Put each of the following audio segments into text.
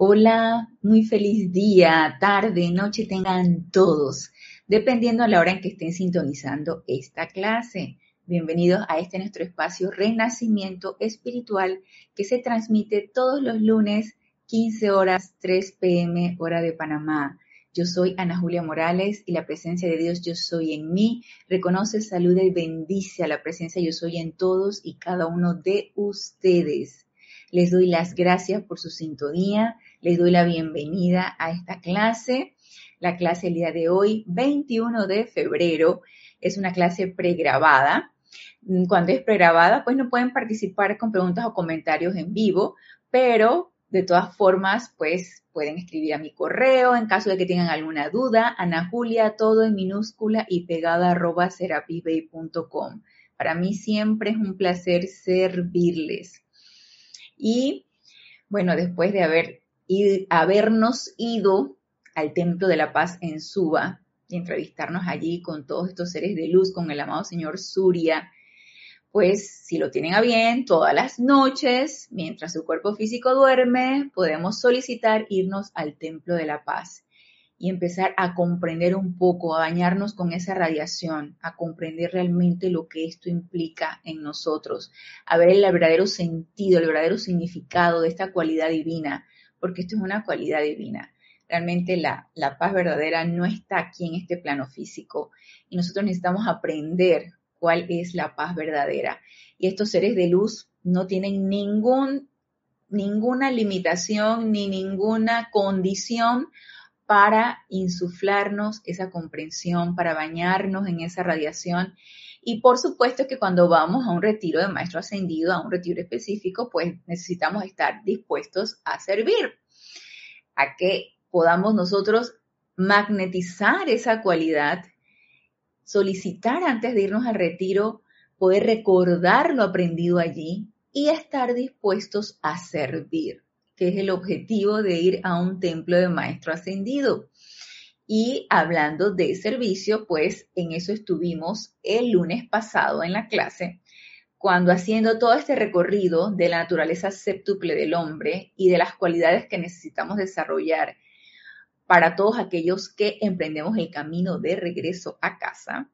Hola, muy feliz día, tarde, noche tengan todos, dependiendo a la hora en que estén sintonizando esta clase. Bienvenidos a este nuestro espacio Renacimiento Espiritual que se transmite todos los lunes 15 horas 3 pm hora de Panamá. Yo soy Ana Julia Morales y la presencia de Dios yo soy en mí. Reconoce, saluda y bendice a la presencia yo soy en todos y cada uno de ustedes. Les doy las gracias por su sintonía les doy la bienvenida a esta clase. La clase el día de hoy, 21 de febrero, es una clase pregrabada. Cuando es pregrabada, pues no pueden participar con preguntas o comentarios en vivo, pero de todas formas, pues pueden escribir a mi correo en caso de que tengan alguna duda. Ana Julia, todo en minúscula y pegada arroba serapisbay.com. Para mí siempre es un placer servirles. Y bueno, después de haber y habernos ido al Templo de la Paz en Suba y entrevistarnos allí con todos estos seres de luz, con el amado señor Surya, pues si lo tienen a bien, todas las noches, mientras su cuerpo físico duerme, podemos solicitar irnos al Templo de la Paz y empezar a comprender un poco, a bañarnos con esa radiación, a comprender realmente lo que esto implica en nosotros, a ver el verdadero sentido, el verdadero significado de esta cualidad divina, porque esto es una cualidad divina. Realmente la, paz verdadera no está aquí en este plano físico y nosotros necesitamos aprender cuál es la paz verdadera. Y estos seres de luz no tienen ningún, ninguna limitación ni ninguna condición para insuflarnos esa comprensión, para bañarnos en esa radiación. Y por supuesto que cuando vamos a un retiro de maestro ascendido, a un retiro específico, pues necesitamos estar dispuestos a servir, a que podamos nosotros magnetizar esa cualidad, solicitar antes de irnos al retiro, poder recordar lo aprendido allí y estar dispuestos a servir que es el objetivo de ir a un templo de maestro ascendido. Y hablando de servicio, pues en eso estuvimos el lunes pasado en la clase, cuando haciendo todo este recorrido de la naturaleza séptuple del hombre y de las cualidades que necesitamos desarrollar para todos aquellos que emprendemos el camino de regreso a casa,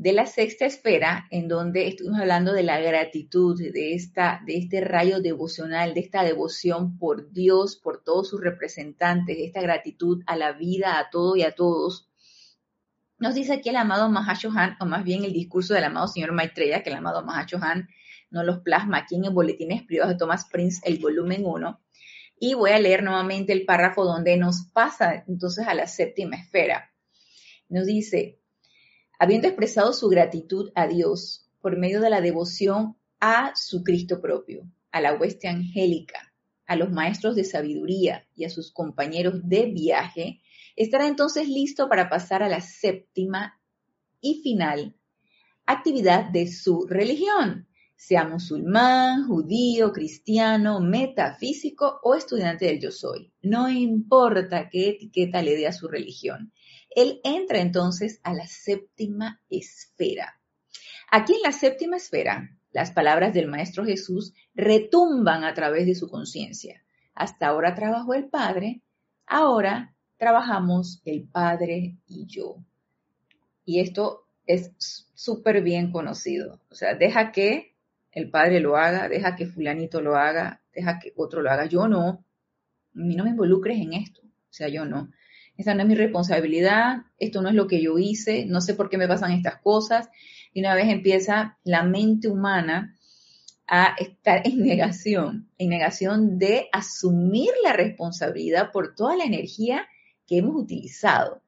de la sexta esfera, en donde estuvimos hablando de la gratitud, de, esta, de este rayo devocional, de esta devoción por Dios, por todos sus representantes, de esta gratitud a la vida, a todo y a todos. Nos dice aquí el amado Mahashohan, o más bien el discurso del amado señor Maitreya, que el amado Mahashohan nos los plasma aquí en el Boletines Privados de Thomas Prince, el volumen 1. Y voy a leer nuevamente el párrafo donde nos pasa entonces a la séptima esfera. Nos dice, habiendo expresado su gratitud a Dios por medio de la devoción a su Cristo propio, a la hueste angélica, a los maestros de sabiduría y a sus compañeros de viaje, estará entonces listo para pasar a la séptima y final actividad de su religión, sea musulmán, judío, cristiano, metafísico o estudiante del yo soy. No importa qué etiqueta le dé a su religión. Él entra entonces a la séptima esfera. Aquí en la séptima esfera, las palabras del Maestro Jesús retumban a través de su conciencia. Hasta ahora trabajó el Padre, ahora trabajamos el Padre y yo. Y esto es súper bien conocido. O sea, deja que el Padre lo haga, deja que fulanito lo haga, deja que otro lo haga. Yo no. A mí no me involucres en esto. O sea, yo no esa no es mi responsabilidad, esto no es lo que yo hice, no sé por qué me pasan estas cosas. Y una vez empieza la mente humana a estar en negación, en negación de asumir la responsabilidad por toda la energía que hemos utilizado,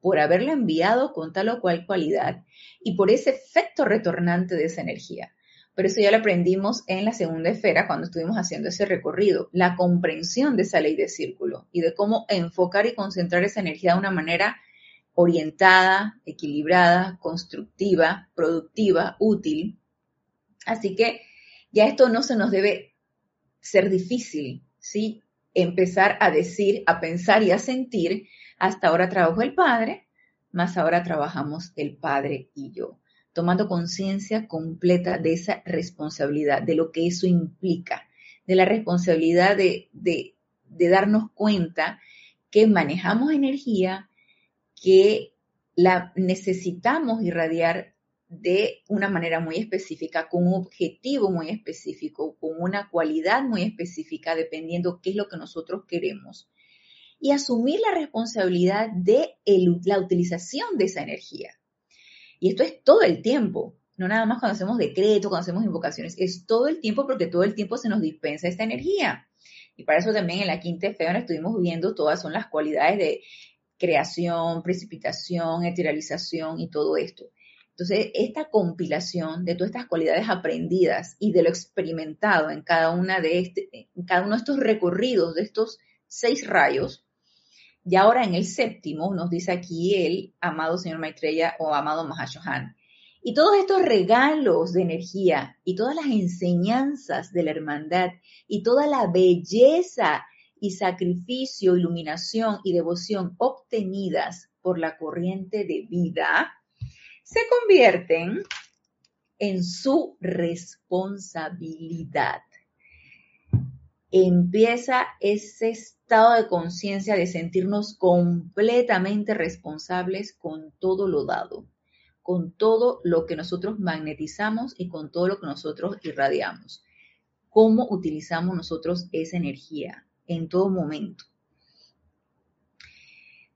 por haberla enviado con tal o cual cualidad y por ese efecto retornante de esa energía. Pero eso ya lo aprendimos en la segunda esfera cuando estuvimos haciendo ese recorrido, la comprensión de esa ley de círculo y de cómo enfocar y concentrar esa energía de una manera orientada, equilibrada, constructiva, productiva, útil. Así que ya esto no se nos debe ser difícil, ¿sí? Empezar a decir, a pensar y a sentir, hasta ahora trabajo el Padre, más ahora trabajamos el Padre y yo tomando conciencia completa de esa responsabilidad, de lo que eso implica, de la responsabilidad de, darnos cuenta que manejamos energía, que la necesitamos irradiar de una manera muy específica, con un objetivo muy específico, con una cualidad muy específica, dependiendo qué es lo que nosotros queremos. Y asumir la responsabilidad de la utilización de esa energía. Y esto es todo el tiempo, no nada más cuando hacemos decretos, cuando hacemos invocaciones, es todo el tiempo porque todo el tiempo se nos dispensa esta energía. Y para eso también en la quinta esfera estuvimos viendo todas son las cualidades de creación, precipitación, eteralización y todo esto. Entonces, esta compilación de todas estas cualidades aprendidas y de lo experimentado en cada, una de este, en cada uno de estos recorridos de estos seis rayos, y ahora en el séptimo nos dice aquí el amado señor Maitreya o amado Mahashohan. Y todos estos regalos de energía y todas las enseñanzas de la hermandad y toda la belleza y sacrificio, iluminación y devoción obtenidas por la corriente de vida se convierten en su responsabilidad. Empieza ese estado de conciencia de sentirnos completamente responsables con todo lo dado, con todo lo que nosotros magnetizamos y con todo lo que nosotros irradiamos. ¿Cómo utilizamos nosotros esa energía en todo momento?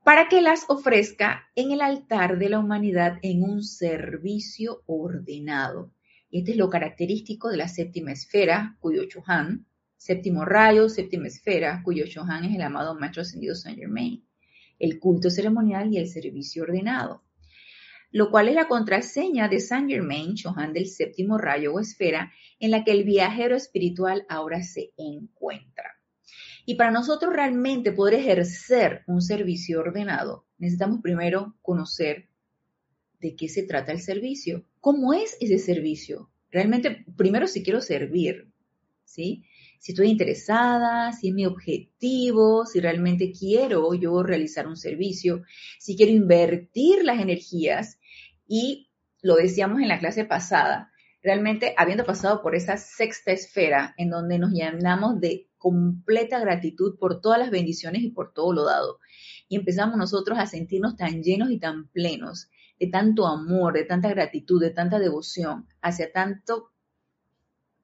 para que las ofrezca en el altar de la humanidad en un servicio ordenado. Y este es lo característico de la séptima esfera, cuyo Chohan, séptimo rayo, séptima esfera, cuyo Chohan es el amado Maestro Ascendido Saint Germain, el culto ceremonial y el servicio ordenado, lo cual es la contraseña de Saint Germain, Chohan del séptimo rayo o esfera, en la que el viajero espiritual ahora se encuentra. Y para nosotros realmente poder ejercer un servicio ordenado, necesitamos primero conocer de qué se trata el servicio, cómo es ese servicio. Realmente, primero si quiero servir, ¿sí? Si estoy interesada, si es mi objetivo, si realmente quiero yo realizar un servicio, si quiero invertir las energías y lo decíamos en la clase pasada, realmente habiendo pasado por esa sexta esfera en donde nos llenamos de completa gratitud por todas las bendiciones y por todo lo dado. Y empezamos nosotros a sentirnos tan llenos y tan plenos de tanto amor, de tanta gratitud, de tanta devoción hacia tanto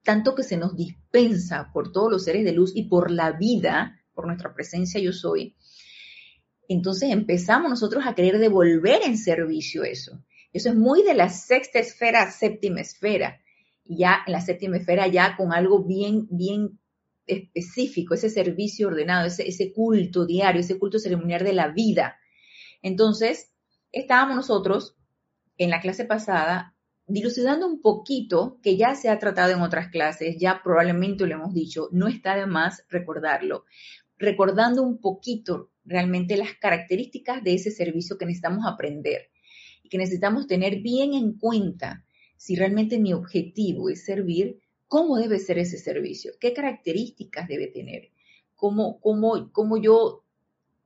tanto que se nos dispensa por todos los seres de luz y por la vida, por nuestra presencia yo soy. Entonces empezamos nosotros a querer devolver en servicio eso. Eso es muy de la sexta esfera séptima esfera. Ya en la séptima esfera ya con algo bien, bien específico, ese servicio ordenado, ese culto diario, ese culto ceremonial de la vida. Entonces, estábamos nosotros en la clase pasada dilucidando un poquito, que ya se ha tratado en otras clases, ya probablemente lo hemos dicho, no está de más recordarlo, recordando un poquito realmente las características de ese servicio que necesitamos aprender y que necesitamos tener bien en cuenta si realmente mi objetivo es servir, cómo debe ser ese servicio, qué características debe tener, cómo, cómo, cómo yo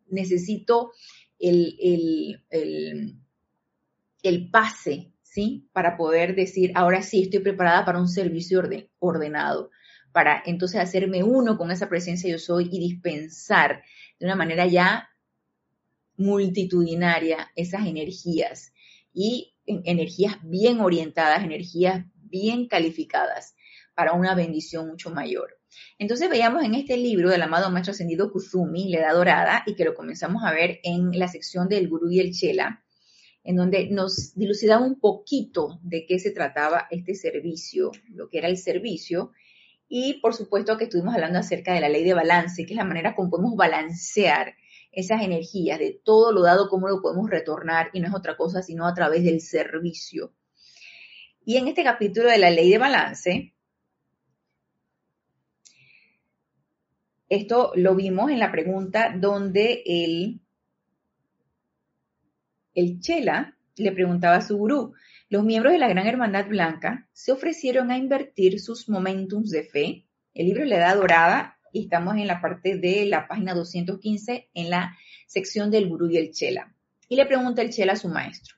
necesito el, el, el, pase, ¿sí? Para poder decir, ahora sí, estoy preparada para un servicio ordenado, para entonces hacerme uno con esa presencia yo soy y dispensar de una manera ya multitudinaria esas energías y energías bien orientadas, energías bien calificadas para una bendición mucho mayor. Entonces veíamos en este libro del amado Maestro Ascendido Kuzumi, la Edad Dorada, y que lo comenzamos a ver en la sección del Gurú y el Chela, en donde nos dilucidaba un poquito de qué se trataba este servicio, lo que era el servicio, y por supuesto que estuvimos hablando acerca de la ley de balance, que es la manera como podemos balancear esas energías, de todo lo dado, cómo lo podemos retornar, y no es otra cosa sino a través del servicio. Y en este capítulo de la ley de balance, Esto lo vimos en la pregunta donde el, el Chela le preguntaba a su gurú, los miembros de la Gran Hermandad Blanca se ofrecieron a invertir sus momentums de fe. El libro Le da dorada y estamos en la parte de la página 215 en la sección del gurú y el Chela. Y le pregunta el Chela a su maestro,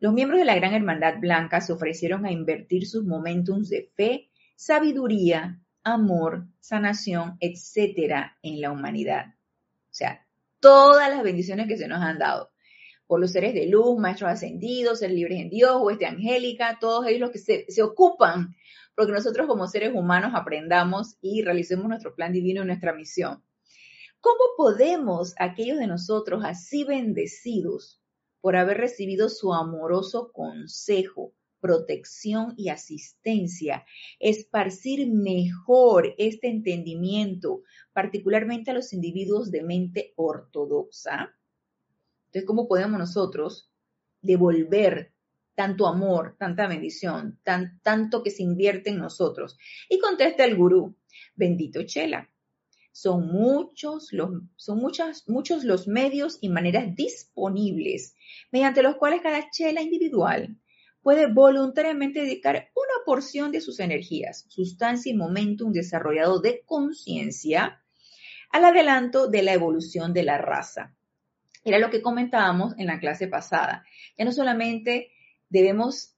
los miembros de la Gran Hermandad Blanca se ofrecieron a invertir sus momentums de fe, sabiduría, amor, sanación, etcétera, en la humanidad. O sea, todas las bendiciones que se nos han dado por los seres de luz, maestros ascendidos, seres libres en Dios, hueste angélica, todos ellos los que se, se ocupan porque nosotros como seres humanos aprendamos y realicemos nuestro plan divino y nuestra misión. ¿Cómo podemos, aquellos de nosotros así bendecidos por haber recibido su amoroso consejo, protección y asistencia, esparcir mejor este entendimiento, particularmente a los individuos de mente ortodoxa? Entonces, ¿cómo podemos nosotros devolver tanto amor, tanta bendición, tan, tanto que se invierte en nosotros? Y contesta el gurú, bendito Chela. Son muchos los, son muchas, muchos los medios y maneras disponibles mediante los cuales cada chela individual puede voluntariamente dedicar una porción de sus energías, sustancia y momentum desarrollado de conciencia al adelanto de la evolución de la raza. Era lo que comentábamos en la clase pasada. Ya no solamente debemos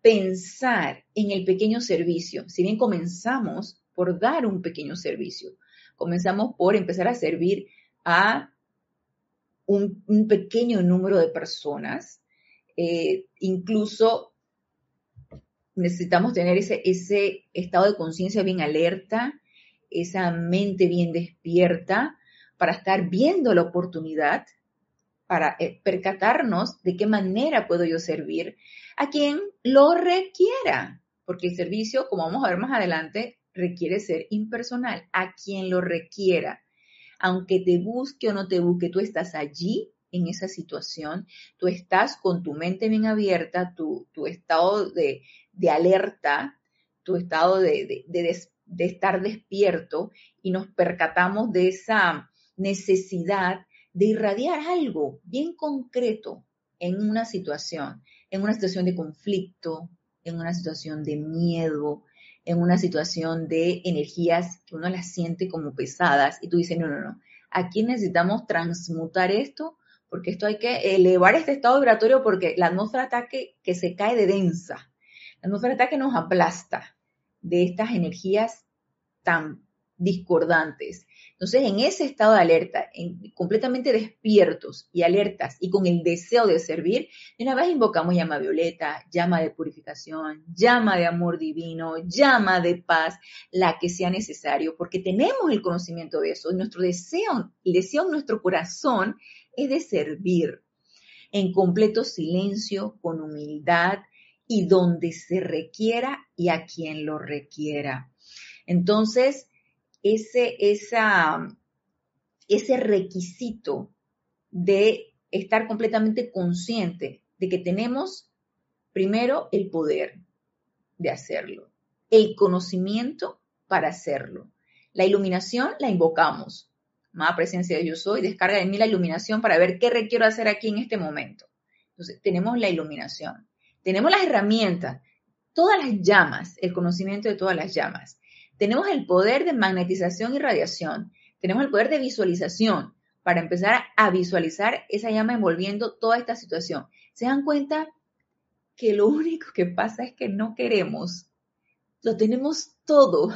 pensar en el pequeño servicio, si bien comenzamos por dar un pequeño servicio, comenzamos por empezar a servir a un, pequeño número de personas, eh, incluso necesitamos tener ese, ese estado de conciencia bien alerta, esa mente bien despierta para estar viendo la oportunidad para eh, percatarnos de qué manera puedo yo servir a quien lo requiera, porque el servicio, como vamos a ver más adelante, requiere ser impersonal, a quien lo requiera. Aunque te busque o no te busque, tú estás allí en esa situación, tú estás con tu mente bien abierta, tu, estado de, alerta, tu estado de, de estar despierto y nos percatamos de esa necesidad de irradiar algo bien concreto en una situación, en una situación de conflicto, en una situación de miedo, en una situación de energías que uno las siente como pesadas y tú dices, no, no, no, aquí necesitamos transmutar esto porque esto hay que elevar este estado vibratorio porque la atmósfera ataque que se cae de densa, la atmósfera ataque nos aplasta de estas energías tan discordantes. Entonces, en ese estado de alerta, completamente despiertos y alertas y con el deseo de servir, de una vez invocamos llama violeta, llama de purificación, llama de amor divino, llama de paz, la que sea necesario, porque tenemos el conocimiento de eso. Nuestro deseo, el deseo en nuestro corazón es de servir en completo silencio, con humildad y donde se requiera y a quien lo requiera. Entonces, ese, ese requisito de estar completamente consciente de que tenemos primero el poder de hacerlo, el conocimiento para hacerlo. La iluminación la invocamos. Más presencia de yo soy, descarga de mí la iluminación para ver qué requiero hacer aquí en este momento. Entonces, tenemos la iluminación, tenemos las herramientas, todas las llamas, el conocimiento de todas las llamas. Tenemos el poder de magnetización y radiación. Tenemos el poder de visualización para empezar a visualizar esa llama envolviendo toda esta situación. ¿Se dan cuenta que lo único que pasa es que no queremos? Lo tenemos todo,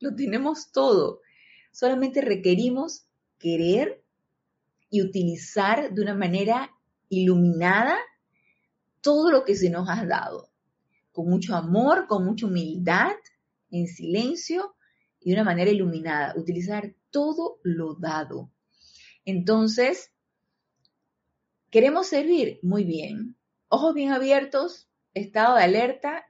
lo tenemos todo. Solamente requerimos querer y utilizar de una manera iluminada todo lo que se nos ha dado, con mucho amor, con mucha humildad, en silencio y de una manera iluminada, utilizar todo lo dado. Entonces, ¿queremos servir? Muy bien. Ojos bien abiertos, estado de alerta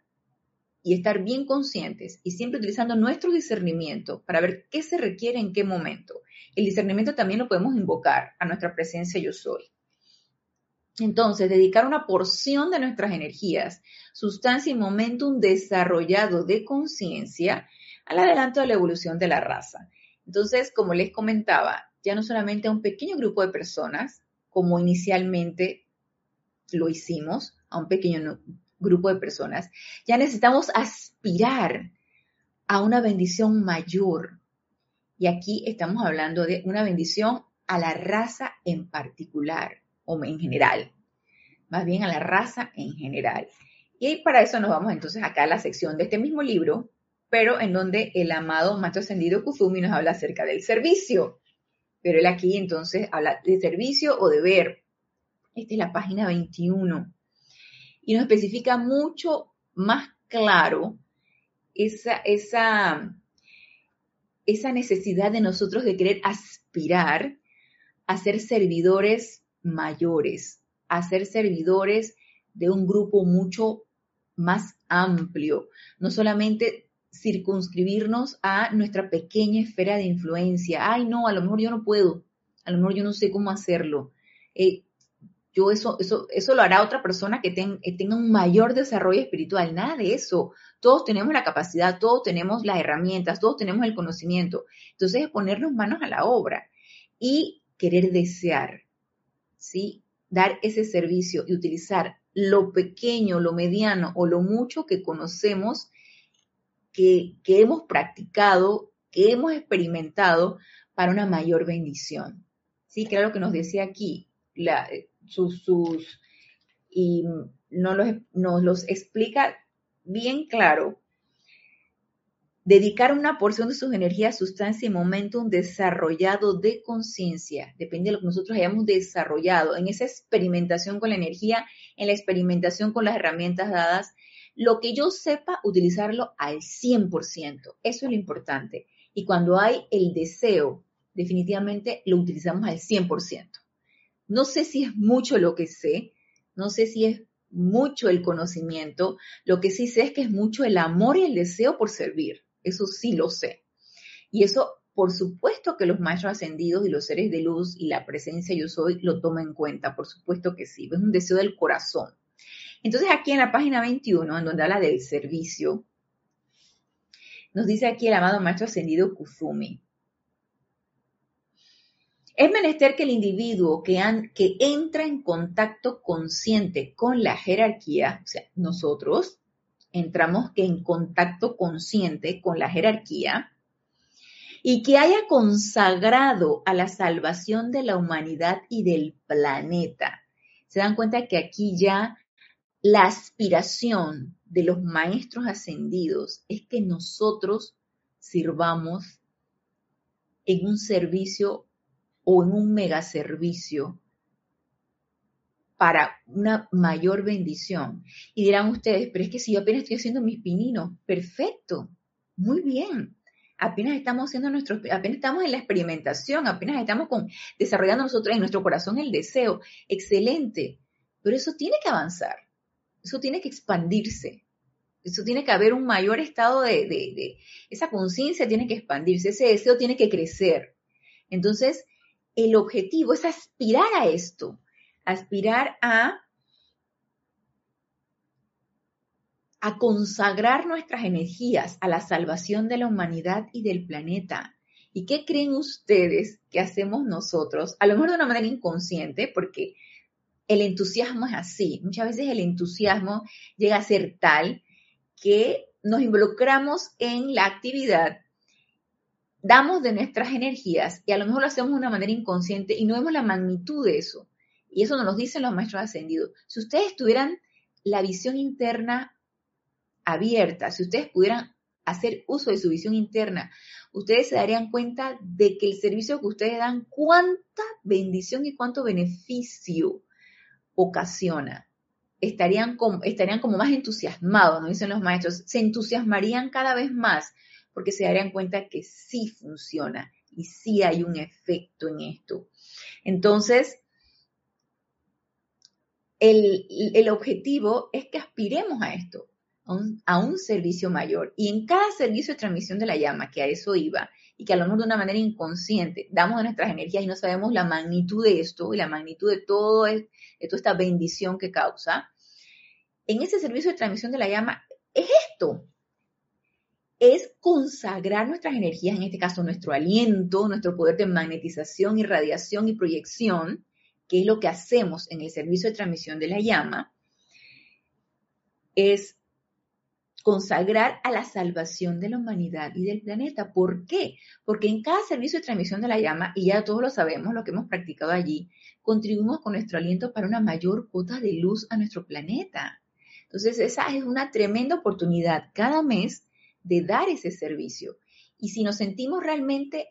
y estar bien conscientes y siempre utilizando nuestro discernimiento para ver qué se requiere en qué momento. El discernimiento también lo podemos invocar a nuestra presencia yo soy. Entonces, dedicar una porción de nuestras energías, sustancia y momentum desarrollado de conciencia al adelanto de la evolución de la raza. Entonces, como les comentaba, ya no solamente a un pequeño grupo de personas, como inicialmente lo hicimos, a un pequeño grupo de personas, ya necesitamos aspirar a una bendición mayor. Y aquí estamos hablando de una bendición a la raza en particular o en general, más bien a la raza en general. Y para eso nos vamos entonces acá a la sección de este mismo libro, pero en donde el amado Maestro Ascendido Kuzumi nos habla acerca del servicio. Pero él aquí entonces habla de servicio o deber. Esta es la página 21. Y nos especifica mucho más claro esa, esa, esa necesidad de nosotros de querer aspirar a ser servidores mayores, a ser servidores de un grupo mucho más amplio, no solamente circunscribirnos a nuestra pequeña esfera de influencia. Ay, no, a lo mejor yo no puedo, a lo mejor yo no sé cómo hacerlo. Eh, yo eso, eso, eso lo hará otra persona que tenga un mayor desarrollo espiritual. Nada de eso. Todos tenemos la capacidad, todos tenemos las herramientas, todos tenemos el conocimiento. Entonces es ponernos manos a la obra y querer desear, ¿sí? Dar ese servicio y utilizar lo pequeño, lo mediano o lo mucho que conocemos, que, hemos practicado, que hemos experimentado para una mayor bendición. Sí, claro que nos decía aquí, sus, sus, y nos los, nos los explica bien claro dedicar una porción de sus energías, sustancia y momentum desarrollado de conciencia, depende de lo que nosotros hayamos desarrollado, en esa experimentación con la energía, en la experimentación con las herramientas dadas, lo que yo sepa, utilizarlo al 100%. Eso es lo importante. Y cuando hay el deseo, definitivamente lo utilizamos al 100%. No sé si es mucho lo que sé, no sé si es mucho el conocimiento, lo que sí sé es que es mucho el amor y el deseo por servir. Eso sí lo sé. Y eso, por supuesto que los maestros ascendidos y los seres de luz y la presencia yo soy lo toman en cuenta, por supuesto que sí. Es un deseo del corazón. Entonces aquí en la página 21, en donde habla del servicio, nos dice aquí el amado maestro ascendido Kuzumi. Es menester que el individuo que, que entra en contacto consciente con la jerarquía, o sea, nosotros, entramos en contacto consciente con la jerarquía y que haya consagrado a la salvación de la humanidad y del planeta. Se dan cuenta que aquí ya la aspiración de los maestros ascendidos es que nosotros sirvamos en un servicio o en un mega servicio para una mayor bendición. Y dirán ustedes, pero es que si yo apenas estoy haciendo mis pininos, perfecto, muy bien. Apenas estamos haciendo nuestros, apenas estamos en la experimentación, apenas estamos con, desarrollando nosotros en nuestro corazón el deseo. Excelente. Pero eso tiene que avanzar. Eso tiene que expandirse. Eso tiene que haber un mayor estado de, de, de esa conciencia tiene que expandirse, ese deseo tiene que crecer. Entonces, el objetivo es aspirar a esto, aspirar a, consagrar nuestras energías a la salvación de la humanidad y del planeta. ¿Y qué creen ustedes que hacemos nosotros? A lo mejor de una manera inconsciente, porque el entusiasmo es así. Muchas veces el entusiasmo llega a ser tal que nos involucramos en la actividad, damos de nuestras energías y a lo mejor lo hacemos de una manera inconsciente y no vemos la magnitud de eso. Y eso nos lo dicen los maestros ascendidos. Si ustedes tuvieran la visión interna abierta, si ustedes pudieran hacer uso de su visión interna, ustedes se darían cuenta de que el servicio que ustedes dan, cuánta bendición y cuánto beneficio ocasiona. Estarían como, estarían como más entusiasmados, nos dicen los maestros, se entusiasmarían cada vez más porque se darían cuenta que sí funciona y sí hay un efecto en esto. Entonces, el, objetivo es que aspiremos a esto, a un, servicio mayor. Y en cada servicio de transmisión de la llama, que a eso iba, y que mejor de una manera inconsciente damos nuestras energías y no sabemos la magnitud de esto y la magnitud de, todo, de toda esta bendición que causa, en ese servicio de transmisión de la llama es esto, es consagrar nuestras energías, en este caso nuestro aliento, nuestro poder de magnetización, irradiación y proyección, que es lo que hacemos en el servicio de transmisión de la llama, es consagrar a la salvación de la humanidad y del planeta. ¿Por qué? Porque en cada servicio de transmisión de la llama, y ya todos lo sabemos, lo que hemos practicado allí, contribuimos con nuestro aliento para una mayor cuota de luz a nuestro planeta. Entonces, esa es una tremenda oportunidad cada mes de dar ese servicio. Y si nos sentimos realmente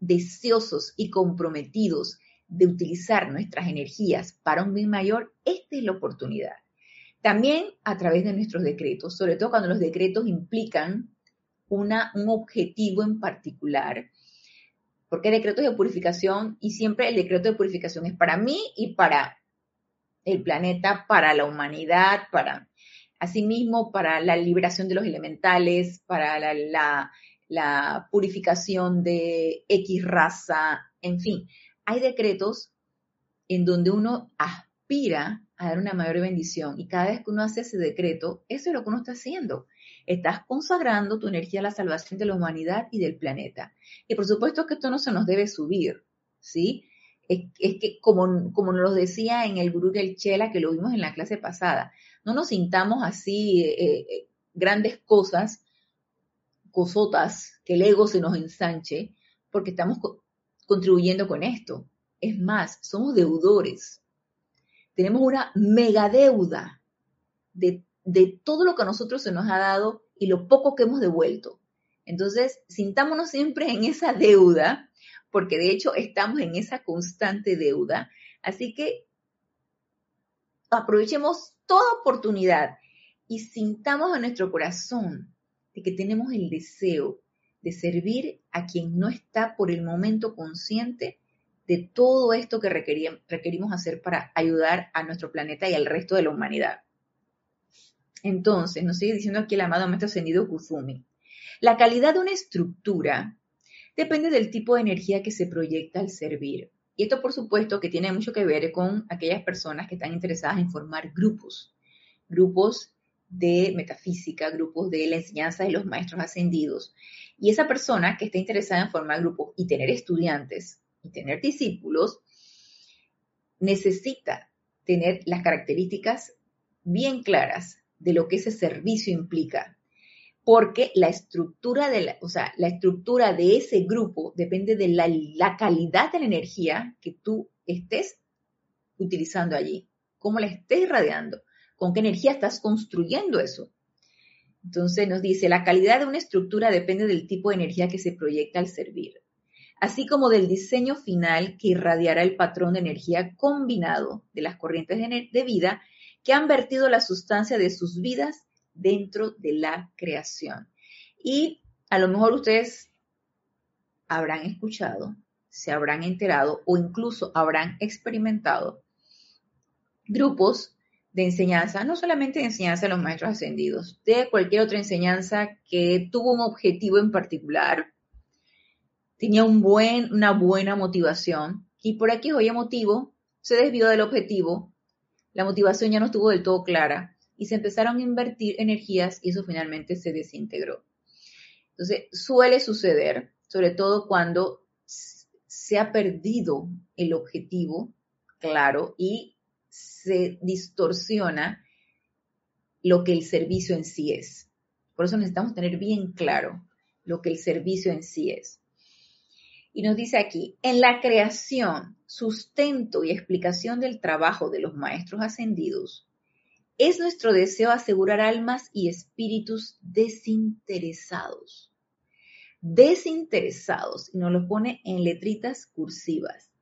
deseosos y comprometidos de utilizar nuestras energías para un bien mayor, esta es la oportunidad. También a través de nuestros decretos, sobre todo cuando los decretos implican una, un objetivo en particular, porque hay decretos de purificación y siempre el decreto de purificación es para mí y para el planeta, para la humanidad, para asimismo para la liberación de los elementales, para la, la purificación de X raza, en fin, hay decretos en donde uno aspira a dar una mayor bendición y cada vez que uno hace ese decreto, eso es lo que uno está haciendo. Estás consagrando tu energía a la salvación de la humanidad y del planeta. Y por supuesto que esto no se nos debe subir, ¿sí? Es, que como, como nos decía en el Gurú del Chela, que lo vimos en la clase pasada, no nos sintamos así eh, eh, grandes cosas, cosotas, que el ego se nos ensanche, porque estamos contribuyendo con esto. Es más, somos deudores. Tenemos una mega deuda de, de todo lo que a nosotros se nos ha dado y lo poco que hemos devuelto. Entonces, sintámonos siempre en esa deuda, porque de hecho estamos en esa constante deuda. Así que aprovechemos toda oportunidad y sintamos en nuestro corazón de que tenemos el deseo de servir a quien no está por el momento consciente de todo esto que requerimos hacer para ayudar a nuestro planeta y al resto de la humanidad. Entonces, nos sigue diciendo aquí el amado maestro ascendido Kuzumi. La calidad de una estructura depende del tipo de energía que se proyecta al servir. Y esto, por supuesto, que tiene mucho que ver con aquellas personas que están interesadas en formar grupos, grupos de metafísica, grupos de la enseñanza de los maestros ascendidos. Y esa persona que está interesada en formar grupos y tener estudiantes y tener discípulos, necesita tener las características bien claras de lo que ese servicio implica. Porque la estructura de la, o sea, la estructura de ese grupo depende de la, la calidad de la energía que tú estés utilizando allí, cómo la estés irradiando, con qué energía estás construyendo eso. Entonces nos dice, la calidad de una estructura depende del tipo de energía que se proyecta al servir, así como del diseño final que irradiará el patrón de energía combinado de las corrientes de, vida que han vertido la sustancia de sus vidas dentro de la creación. Y a lo mejor ustedes habrán escuchado, se habrán enterado o incluso habrán experimentado grupos de enseñanza, no solamente de enseñanza de los maestros ascendidos, de cualquier otra enseñanza que tuvo un objetivo en particular, tenía un buen, una buena motivación y por aquí hoy motivo se desvió del objetivo, la motivación ya no estuvo del todo clara y se empezaron a invertir energías y eso finalmente se desintegró. Entonces, suele suceder, sobre todo cuando se ha perdido el objetivo claro y se distorsiona lo que el servicio en sí es. Por eso necesitamos tener bien claro lo que el servicio en sí es. Y nos dice aquí, en la creación, sustento y explicación del trabajo de los maestros ascendidos, es nuestro deseo asegurar almas y espíritus desinteresados. Desinteresados, y nos lo pone en letritas cursivas.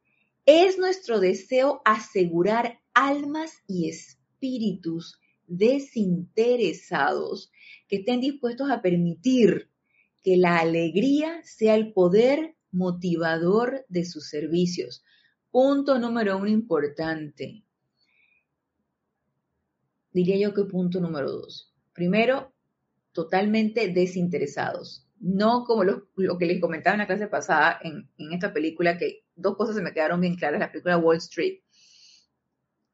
Es nuestro deseo asegurar almas y espíritus desinteresados que estén dispuestos a permitir que la alegría sea el poder motivador de sus servicios. Punto número uno importante. Diría yo que punto número dos. Primero, totalmente desinteresados. No como lo, que les comentaba en la clase pasada en, esta película, que dos cosas se me quedaron bien claras, la película Wall Street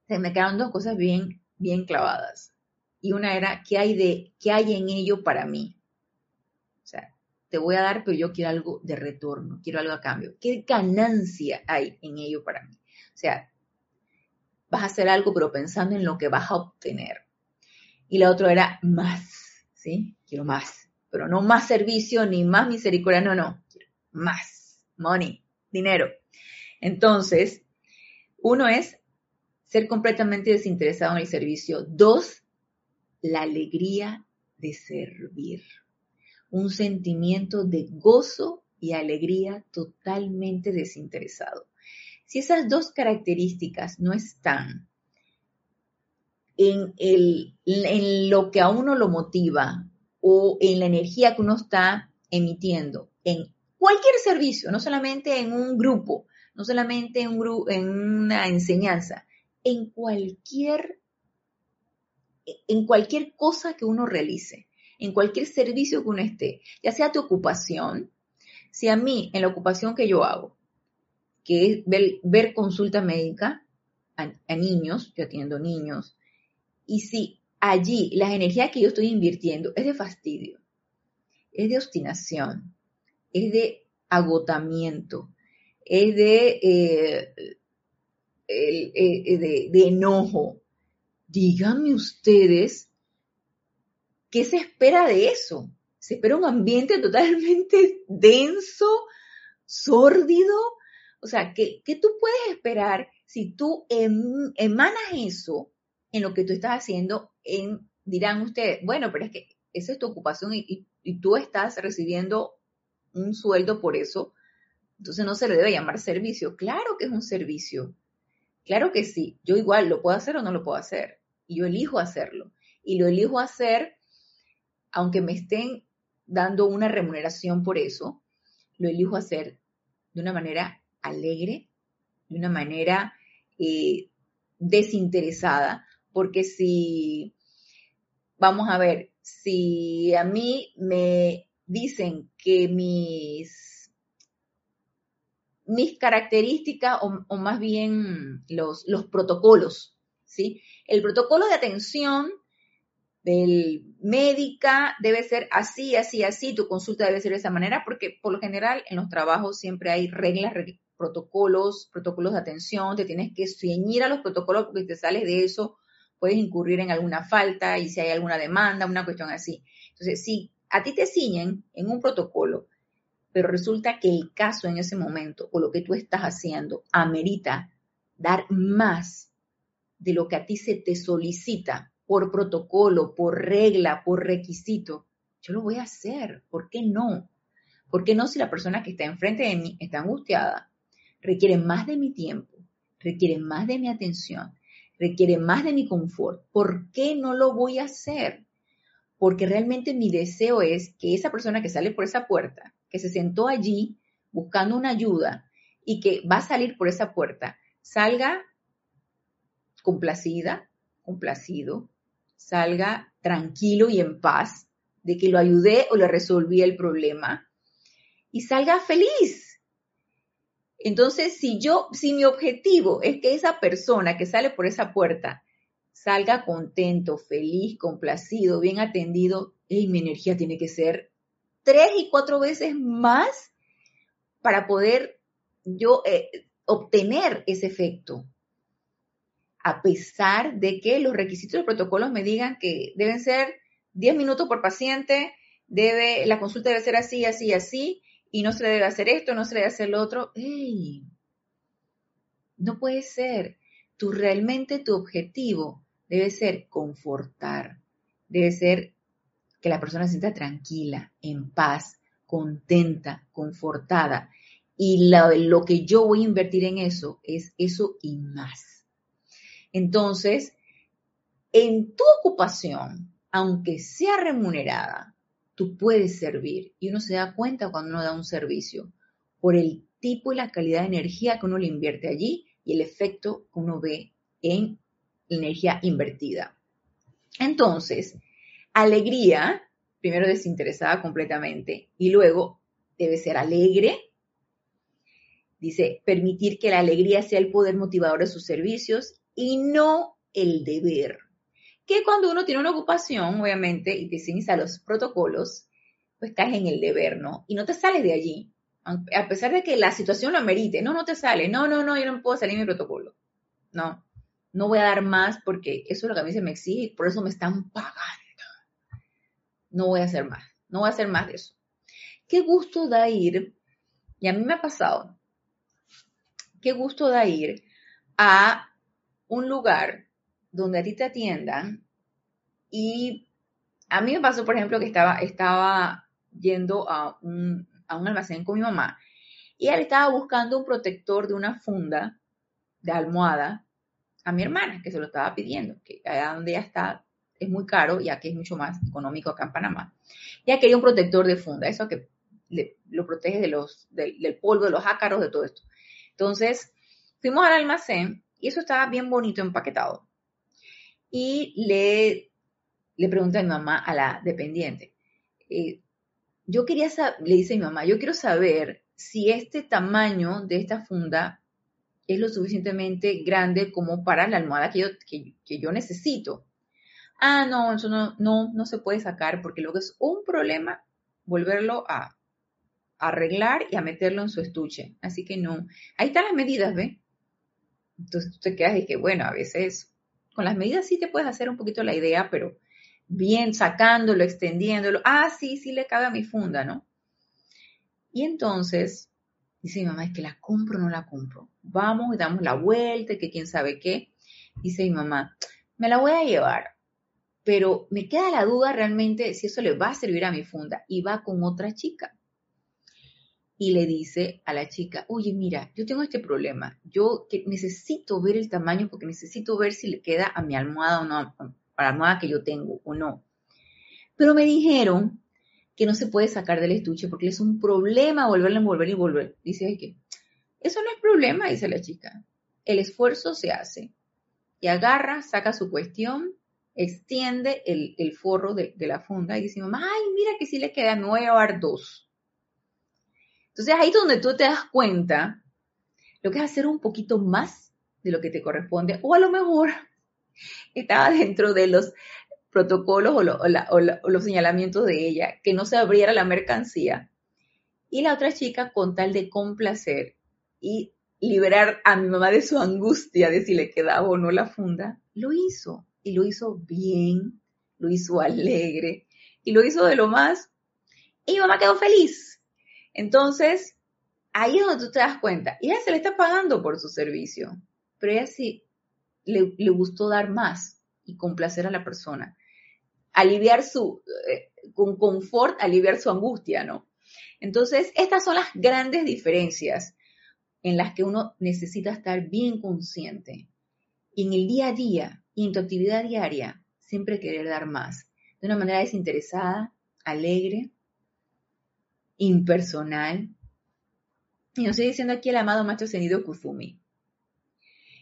se me quedaron dos cosas bien, bien clavadas. Y una era, ¿qué hay, de, ¿qué hay en ello para mí? O sea, te voy a dar, pero yo quiero algo de retorno, quiero algo a cambio. ¿Qué ganancia hay en ello para mí? O sea, vas a hacer algo, pero pensando en lo que vas a obtener. Y la otra era más, ¿sí? Quiero más, pero no más servicio ni más misericordia, no, no, quiero más, money, dinero. Entonces, uno es ser completamente desinteresado en el servicio. Dos, la alegría de servir. un sentimiento de gozo y alegría totalmente desinteresado. Si esas dos características no están en, lo que a uno lo motiva o en la energía que uno está emitiendo en cualquier servicio, no solamente en un grupo, no solamente en, un en una enseñanza, en cualquier, en cualquier cosa que uno realice, en cualquier servicio que uno esté, ya sea tu ocupación, si a mí en la ocupación que yo hago, que es ver, consulta médica a, a niños, yo atiendo niños, y si allí las energías que yo estoy invirtiendo es de fastidio, es de obstinación, es de agotamiento, es de, eh, eh, de, enojo. Díganme ustedes, ¿qué se espera de eso? Se espera un ambiente totalmente denso, sórdido. O sea, ¿qué, tú puedes esperar si tú em, emanas eso en lo que tú estás haciendo? En, dirán ustedes, bueno, pero es que esa es tu ocupación y tú estás recibiendo un sueldo por eso, entonces no se le debe llamar servicio. Claro que es un servicio. Claro que sí. Yo igual lo puedo hacer o no lo puedo hacer. Y yo elijo hacerlo. Y lo elijo hacer aunque me estén dando una remuneración por eso, lo elijo hacer de una manera alegre, de una manera eh, desinteresada, porque si, vamos a ver, si a mí me dicen que mis, mis características o, más bien los, los protocolos, ¿sí? El protocolo de atención del médica debe ser así, así, así, tu consulta debe ser de esa manera, porque por lo general en los trabajos siempre hay reglas, protocolos, protocolos de atención, te tienes que ceñir a los protocolos porque si te sales de eso puedes incurrir en alguna falta y si hay alguna demanda, una cuestión así. Entonces, sí, a ti te ciñen en un protocolo, pero resulta que el caso en ese momento o lo que tú estás haciendo amerita dar más de lo que a ti se te solicita por protocolo, por regla, por requisito, yo lo voy a hacer. ¿Por qué no? ¿Por qué no si la persona que está enfrente de mí está angustiada, requiere más de mi tiempo, requiere más de mi atención, requiere más de mi confort? ¿Por qué no lo voy a hacer? porque realmente mi deseo es que esa persona que sale por esa puerta, que se sentó allí buscando una ayuda y que va a salir por esa puerta, salga complacida, complacido, salga tranquilo y en paz de que lo ayudé o le resolví el problema y salga feliz. Entonces, si yo, si mi objetivo es que esa persona que sale por esa puerta salga contento, feliz, complacido, bien atendido, mi energía tiene que ser tres y cuatro veces más para poder yo eh, obtener ese efecto. A pesar de que los requisitos de los protocolos me digan que deben ser 10 minutos por paciente, debe, la consulta debe ser así, así, así, y no se le debe hacer esto, no se le debe hacer lo otro. ¡Ey! No puede ser. Tú realmente tu objetivo debe ser confortar, debe ser que la persona se sienta tranquila, en paz, contenta, confortada. Y lo, que yo voy a invertir en eso es eso y más. Entonces, en tu ocupación, aunque sea remunerada, tú puedes servir. Y uno se da cuenta cuando uno da un servicio por el tipo y la calidad de energía que uno le invierte allí y el efecto que uno ve en energía invertida. Entonces, alegría, primero desinteresada completamente y luego debe ser alegre. Dice, permitir que la alegría sea el poder motivador de sus servicios y no el deber. Que cuando uno tiene una ocupación, obviamente, y te sigues los protocolos, pues caes en el deber, ¿no? Y no te sales de allí. A pesar de que la situación lo amerite, no, no te sale, no, no, no, yo no puedo salir de mi protocolo. No, no voy a dar más porque eso es lo que a mí se me exige y por eso me están pagando. No voy a hacer más, no voy a hacer más de eso. Qué gusto da ir, y a mí me ha pasado, qué gusto da ir a un lugar donde a ti te atiendan y a mí me pasó, por ejemplo, que estaba, estaba yendo a un, a un almacén con mi mamá y él estaba buscando un protector de una funda de almohada a mi hermana, que se lo estaba pidiendo, que allá donde ella está es muy caro, ya que es mucho más económico acá en Panamá. Ya quería un protector de funda, eso que lo protege de los, del polvo, de los ácaros, de todo esto. Entonces, fuimos al almacén y eso estaba bien bonito empaquetado. Y le, le pregunté a mi mamá, a la dependiente, eh, yo quería saber, le dice mi mamá, yo quiero saber si este tamaño de esta funda es lo suficientemente grande como para la almohada que yo, que, yo necesito. Ah, no, eso no, no, no se puede sacar porque luego es un problema volverlo a, arreglar y a meterlo en su estuche. Así que no. Ahí están las medidas, ¿ve? Entonces tú te quedas y que, bueno, a veces con las medidas sí te puedes hacer un poquito la idea, pero bien sacándolo, extendiéndolo. Ah, sí, sí le cabe a mi funda, ¿no? Y entonces dice mi mamá, es que la compro o no la compro. Vamos y damos la vuelta, que quién sabe qué. Dice mi mamá, me la voy a llevar, pero me queda la duda realmente si eso le va a servir a mi funda. Y va con otra chica y le dice a la chica, oye, mira, yo tengo este problema, yo que necesito ver el tamaño porque necesito ver si le queda a mi almohada o no, a la almohada que yo tengo o no. Pero me dijeron que no se puede sacar del estuche porque es un problema volverla a envolver y volver. Dice, que eso no es problema, dice la chica. El esfuerzo se hace. Y agarra, saca su cuestión, extiende el, forro de, la funda y dice, mamá, ay, mira que sí le queda nueve o dos. Entonces ahí es donde tú te das cuenta lo que es hacer un poquito más de lo que te corresponde o a lo mejor estaba dentro de los protocolos o, los señalamientos de ella, que no se abriera la mercancía. Y la otra chica, con tal de complacer y liberar a mi mamá de su angustia de si le quedaba o no la funda, lo hizo. Y lo hizo bien, lo hizo alegre y lo hizo de lo más. Y mi mamá quedó feliz. Entonces, ahí es donde tú te das cuenta. Y ella se le está pagando por su servicio, pero ella sí le, gustó dar más y complacer a la persona. Aliviar su, eh, con confort, aliviar su angustia, ¿no? Entonces, estas son las grandes diferencias en las que uno necesita estar bien consciente. Y en el día a día y en tu actividad diaria, siempre querer dar más. De una manera desinteresada, alegre, impersonal. Y nos estoy diciendo aquí el amado maestro ascendido Kuzumi.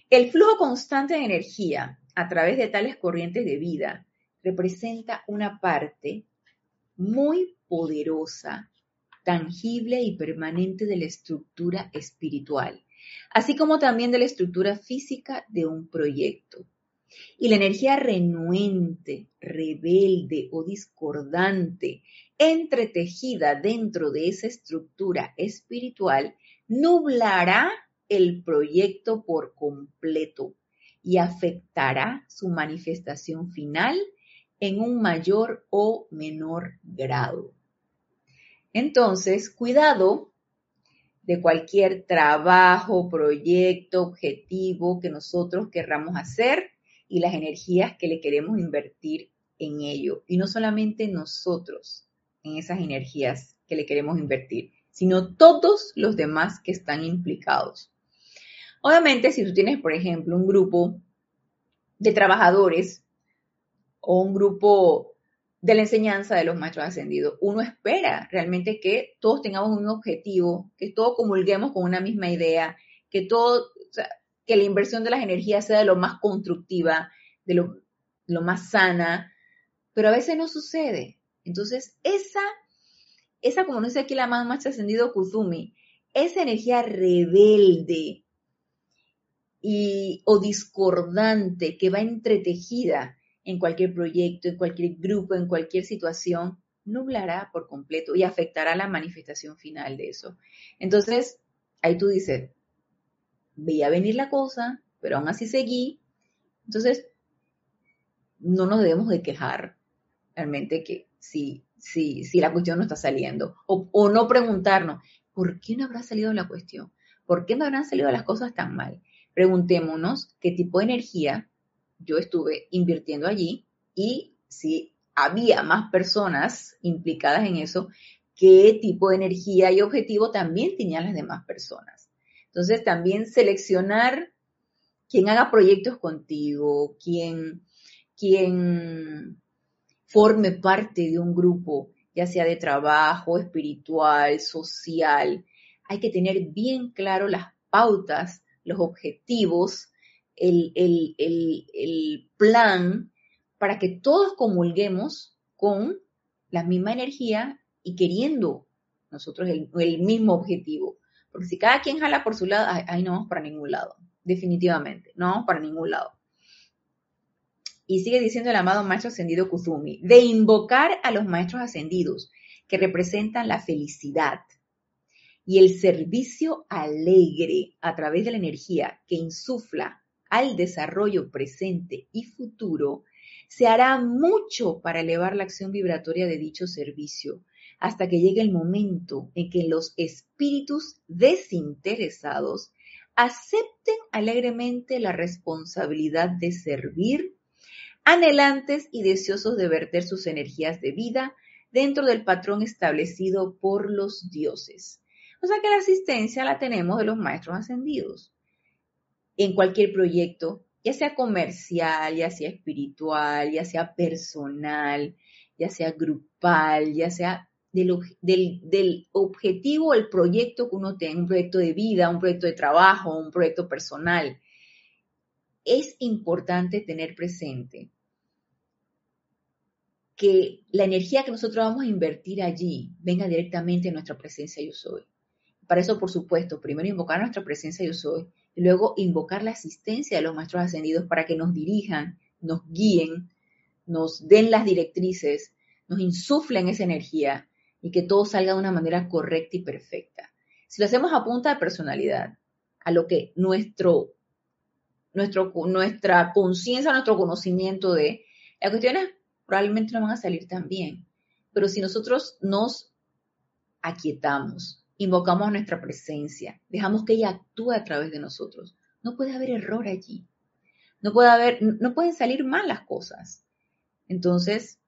El flujo constante de energía a través de tales corrientes de vida representa una parte muy poderosa, tangible y permanente de la estructura espiritual, así como también de la estructura física de un proyecto. Y la energía renuente, rebelde o discordante entretejida dentro de esa estructura espiritual nublará el proyecto por completo y afectará su manifestación final en un mayor o menor grado. Entonces, cuidado de cualquier trabajo, proyecto, objetivo que nosotros querramos hacer y las energías que le queremos invertir en ello. Y no solamente nosotros, en esas energías que le queremos invertir, sino todos los demás que están implicados. Obviamente, si tú tienes, por ejemplo, un grupo de trabajadores o un grupo de la enseñanza de los maestros ascendidos, uno espera realmente que todos tengamos un objetivo, que todos comulguemos con una misma idea, que todo, que la inversión de las energías sea de lo más constructiva, de lo, más sana, pero a veces no sucede. Entonces, esa, esa como no sé aquí la más más ascendido Kuzumi, esa energía rebelde y, o discordante que va entretejida en cualquier proyecto, en cualquier grupo, en cualquier situación, nublará por completo y afectará la manifestación final de eso. Entonces, ahí tú dices, veía venir la cosa, pero aún así seguí. Entonces, no nos debemos de quejar realmente que si, si, si la cuestión no está saliendo. O, no preguntarnos, ¿por qué no habrá salido la cuestión? ¿Por qué no habrán salido las cosas tan mal? Preguntémonos qué tipo de energía yo estuve invirtiendo allí y si había más personas implicadas en eso, qué tipo de energía y objetivo también tenían las demás personas. Entonces también seleccionar quién haga proyectos contigo, quién, quién forme parte de un grupo, ya sea de trabajo, espiritual, social. Hay que tener bien claro las pautas, los objetivos, el, el plan para que todos comulguemos con la misma energía y queriendo nosotros el, mismo objetivo. Porque si cada quien jala por su lado, ahí no vamos para ningún lado, definitivamente, no vamos para ningún lado. Y sigue diciendo el amado maestro ascendido Kuzumi, de invocar a los maestros ascendidos que representan la felicidad y el servicio alegre a través de la energía que insufla al desarrollo presente y futuro, se hará mucho para elevar la acción vibratoria de dicho servicio, hasta que llegue el momento en que los espíritus desinteresados acepten alegremente la responsabilidad de servir, anhelantes y deseosos de verter sus energías de vida dentro del patrón establecido por los dioses. O sea que la asistencia la tenemos de los maestros ascendidos. En cualquier proyecto, ya sea comercial, ya sea espiritual, ya sea personal, ya sea grupal, ya sea del, del, objetivo, el proyecto que uno tenga, un proyecto de vida, un proyecto de trabajo, un proyecto personal. Es importante tener presente que la energía que nosotros vamos a invertir allí venga directamente de nuestra presencia yo soy. Para eso, por supuesto, primero invocar nuestra presencia yo soy luego invocar la asistencia de los maestros ascendidos para que nos dirijan, nos guíen, nos den las directrices, nos insuflen esa energía y que todo salga de una manera correcta y perfecta. Si lo hacemos a punta de personalidad, a lo que nuestro, nuestro, nuestra conciencia, nuestro conocimiento de las cuestiones probablemente no van a salir tan bien. Pero si nosotros nos aquietamos, invocamos nuestra presencia, dejamos que ella actúe a través de nosotros, no puede haber error allí. No puede haber, no pueden salir mal las cosas. Entonces,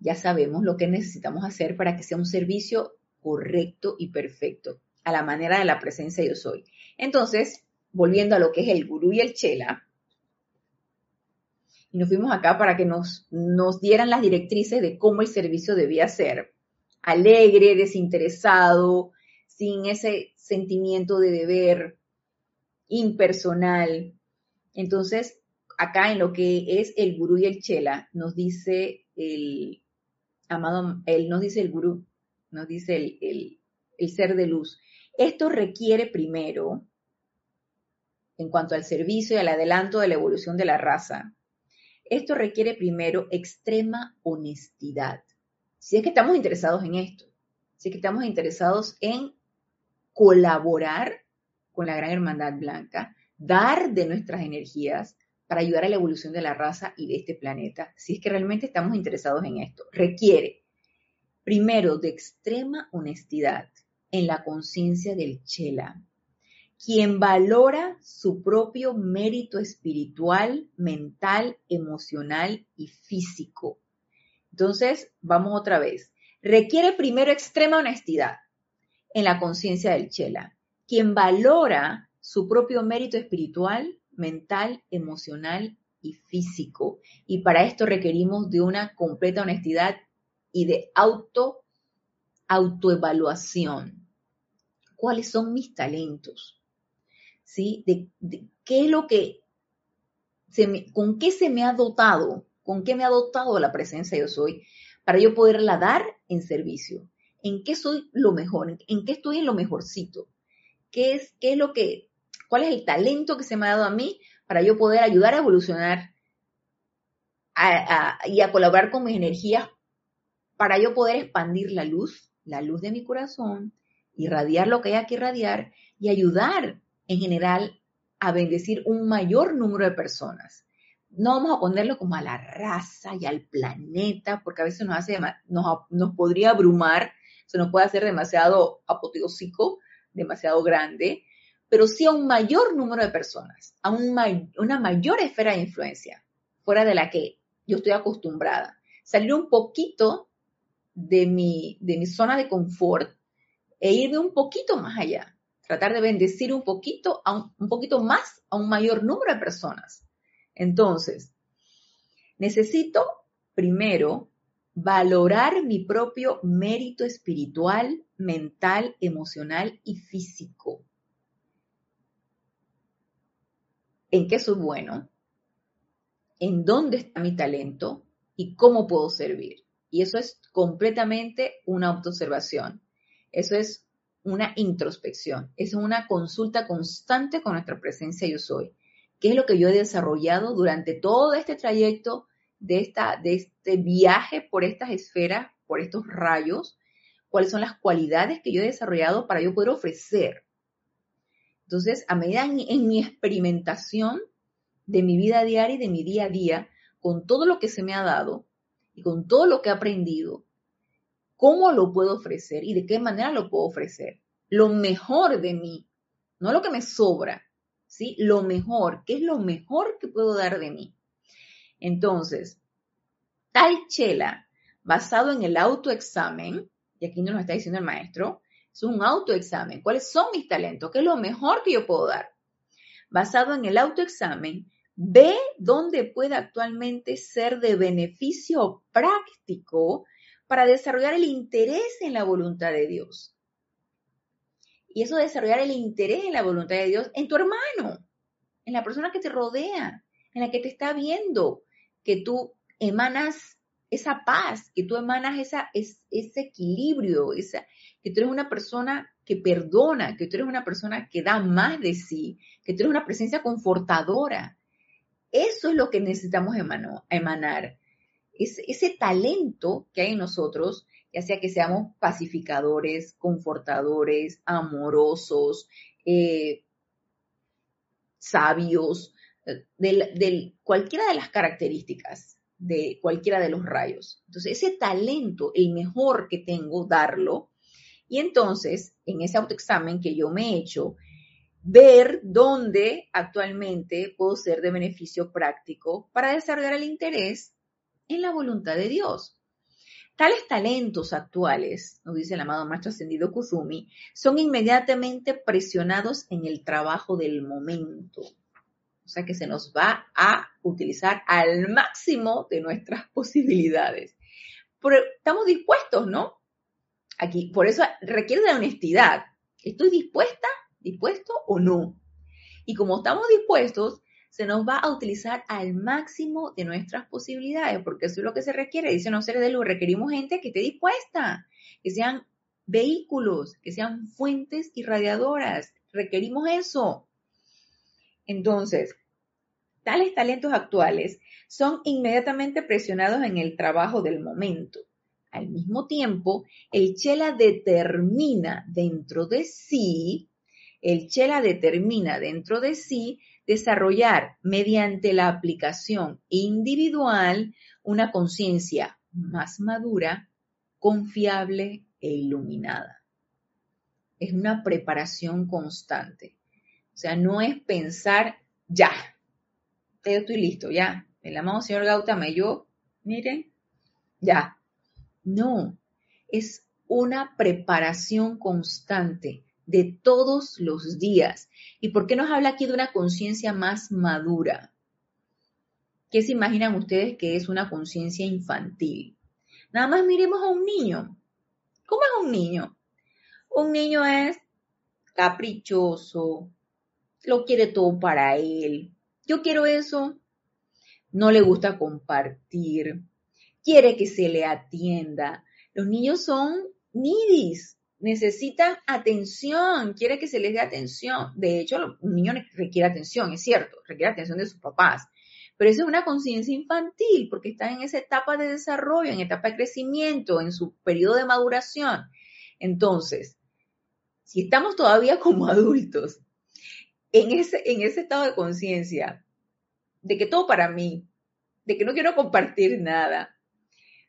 ya sabemos lo que necesitamos hacer para que sea un servicio correcto y perfecto, a la manera de la presencia yo soy. Entonces, volviendo a lo que es el gurú y el chela, y nos fuimos acá para que nos, nos dieran las directrices de cómo el servicio debía ser. Alegre, desinteresado, sin ese sentimiento de deber, impersonal. Entonces, acá en lo que es el gurú y el chela, nos dice el, amado, él nos dice el gurú, nos dice el, el ser de luz. Esto requiere primero, en cuanto al servicio y al adelanto de la evolución de la raza, esto requiere primero extrema honestidad. Si es que estamos interesados en esto, si es que estamos interesados en colaborar con la Gran Hermandad Blanca, dar de nuestras energías, para ayudar a la evolución de la raza y de este planeta, si es que realmente estamos interesados en esto. Requiere, primero, de extrema honestidad en la conciencia del Chela, quien valora su propio mérito espiritual, mental, emocional y físico. Entonces, vamos otra vez. Requiere primero extrema honestidad en la conciencia del Chela, quien valora su propio mérito espiritual, mental, emocional y físico. Y para esto requerimos de una completa honestidad y de auto, autoevaluación. ¿Cuáles son mis talentos? ¿Sí? ¿Qué es lo que, con qué se me ha dotado? ¿Con qué me ha dotado la presencia yo soy? Para yo poderla dar en servicio. ¿En qué soy lo mejor? ¿En qué estoy en lo mejorcito? ¿Qué es, qué es lo que cuál es el talento que se me ha dado a mí para yo poder ayudar a evolucionar y a colaborar con mis energías para yo poder expandir la luz, la luz de mi corazón, irradiar lo que haya que irradiar y ayudar en general a bendecir un mayor número de personas. No vamos a ponerlo como a la raza y al planeta, porque a veces nos hace, nos, nos podría abrumar, se nos puede hacer demasiado apoteósico, demasiado grande, pero sí a un mayor número de personas, a una mayor esfera de influencia, fuera de la que yo estoy acostumbrada. Salir un poquito de mi, de mi zona de confort e irme un poquito más allá. Tratar de bendecir un poquito, a un poquito más a un mayor número de personas. Entonces, necesito primero valorar mi propio mérito espiritual, mental, emocional y físico. ¿En qué soy bueno? ¿En dónde está mi talento? ¿Y cómo puedo servir? Y eso es completamente una autoobservación. Eso es una introspección. Es una consulta constante con nuestra presencia yo soy. ¿Qué es lo que yo he desarrollado durante todo este trayecto de, esta, de este viaje por estas esferas, por estos rayos? ¿Cuáles son las cualidades que yo he desarrollado para yo poder ofrecer? Entonces, a medida en, en mi experimentación de mi vida diaria y de mi día a día, con todo lo que se me ha dado y con todo lo que he aprendido, ¿cómo lo puedo ofrecer y de qué manera lo puedo ofrecer? Lo mejor de mí, no lo que me sobra, ¿sí? Lo mejor, ¿qué es lo mejor que puedo dar de mí? Entonces, tal chela basado en el autoexamen, y aquí nos lo está diciendo el maestro, es un autoexamen. ¿Cuáles son mis talentos? ¿Qué es lo mejor que yo puedo dar? Basado en el autoexamen, ve dónde puede actualmente ser de beneficio práctico para desarrollar el interés en la voluntad de Dios. Y eso de desarrollar el interés en la voluntad de Dios en tu hermano, en la persona que te rodea, en la que te está viendo, que tú emanas esa paz, que tú emanas esa, ese equilibrio, esa, que tú eres una persona que perdona, que tú eres una persona que da más de sí, que tú eres una presencia confortadora. Eso es lo que necesitamos emanar. Ese talento que hay en nosotros, ya sea que seamos pacificadores, confortadores, amorosos, eh, sabios, de, cualquiera de las características de cualquiera de los rayos. Entonces, ese talento, el mejor que tengo, darlo. Y entonces, en ese autoexamen que yo me he hecho, ver dónde actualmente puedo ser de beneficio práctico para desarrollar el interés en la voluntad de Dios. Tales talentos actuales, nos dice el amado Maestro Ascendido Kuzumi, son inmediatamente presionados en el trabajo del momento. O sea que se nos va a utilizar al máximo de nuestras posibilidades. Pero estamos dispuestos, ¿no? Aquí, por eso requiere de honestidad. ¿Estoy dispuesta, dispuesto o no? Y como estamos dispuestos, se nos va a utilizar al máximo de nuestras posibilidades, porque eso es lo que se requiere. Dicen los seres de luz, requerimos gente que esté dispuesta, que sean vehículos, que sean fuentes irradiadoras. Requerimos eso. Entonces, tales talentos actuales son inmediatamente presionados en el trabajo del momento. Al mismo tiempo, el Chela determina dentro de sí, el Chela determina dentro de sí desarrollar mediante la aplicación individual una conciencia más madura, confiable e iluminada. Es una preparación constante. O sea, no es pensar, ya, yo estoy listo, ya. El amado señor Gautama, yo, miren, ya. No, es una preparación constante de todos los días. ¿Y por qué nos habla aquí de una conciencia más madura? ¿Qué se imaginan ustedes que es una conciencia infantil? Nada más miremos a un niño. ¿Cómo es un niño? Un niño es caprichoso, lo quiere todo para él. Yo quiero eso. No le gusta compartir. Quiere que se le atienda. Los niños son nidis, necesitan atención, quiere que se les dé atención. De hecho, un niño requiere atención, es cierto, requiere atención de sus papás. Pero eso es una conciencia infantil, porque está en esa etapa de desarrollo, en etapa de crecimiento, en su periodo de maduración. Entonces, si estamos todavía como adultos en ese, en ese estado de conciencia, de que todo para mí, de que no quiero compartir nada,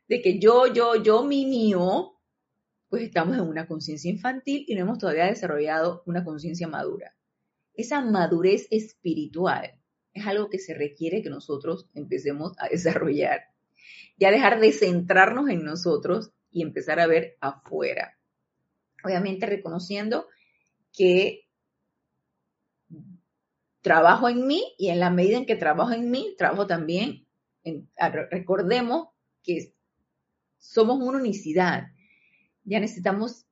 de que yo, yo, yo, mi mío, pues estamos en una conciencia infantil y no hemos todavía desarrollado una conciencia madura. Esa madurez espiritual es algo que se requiere que nosotros empecemos a desarrollar. Ya dejar de centrarnos en nosotros y empezar a ver afuera. Obviamente reconociendo que trabajo en mí y en la medida en que trabajo en mí, trabajo también, en, recordemos que somos una unicidad. Ya necesitamos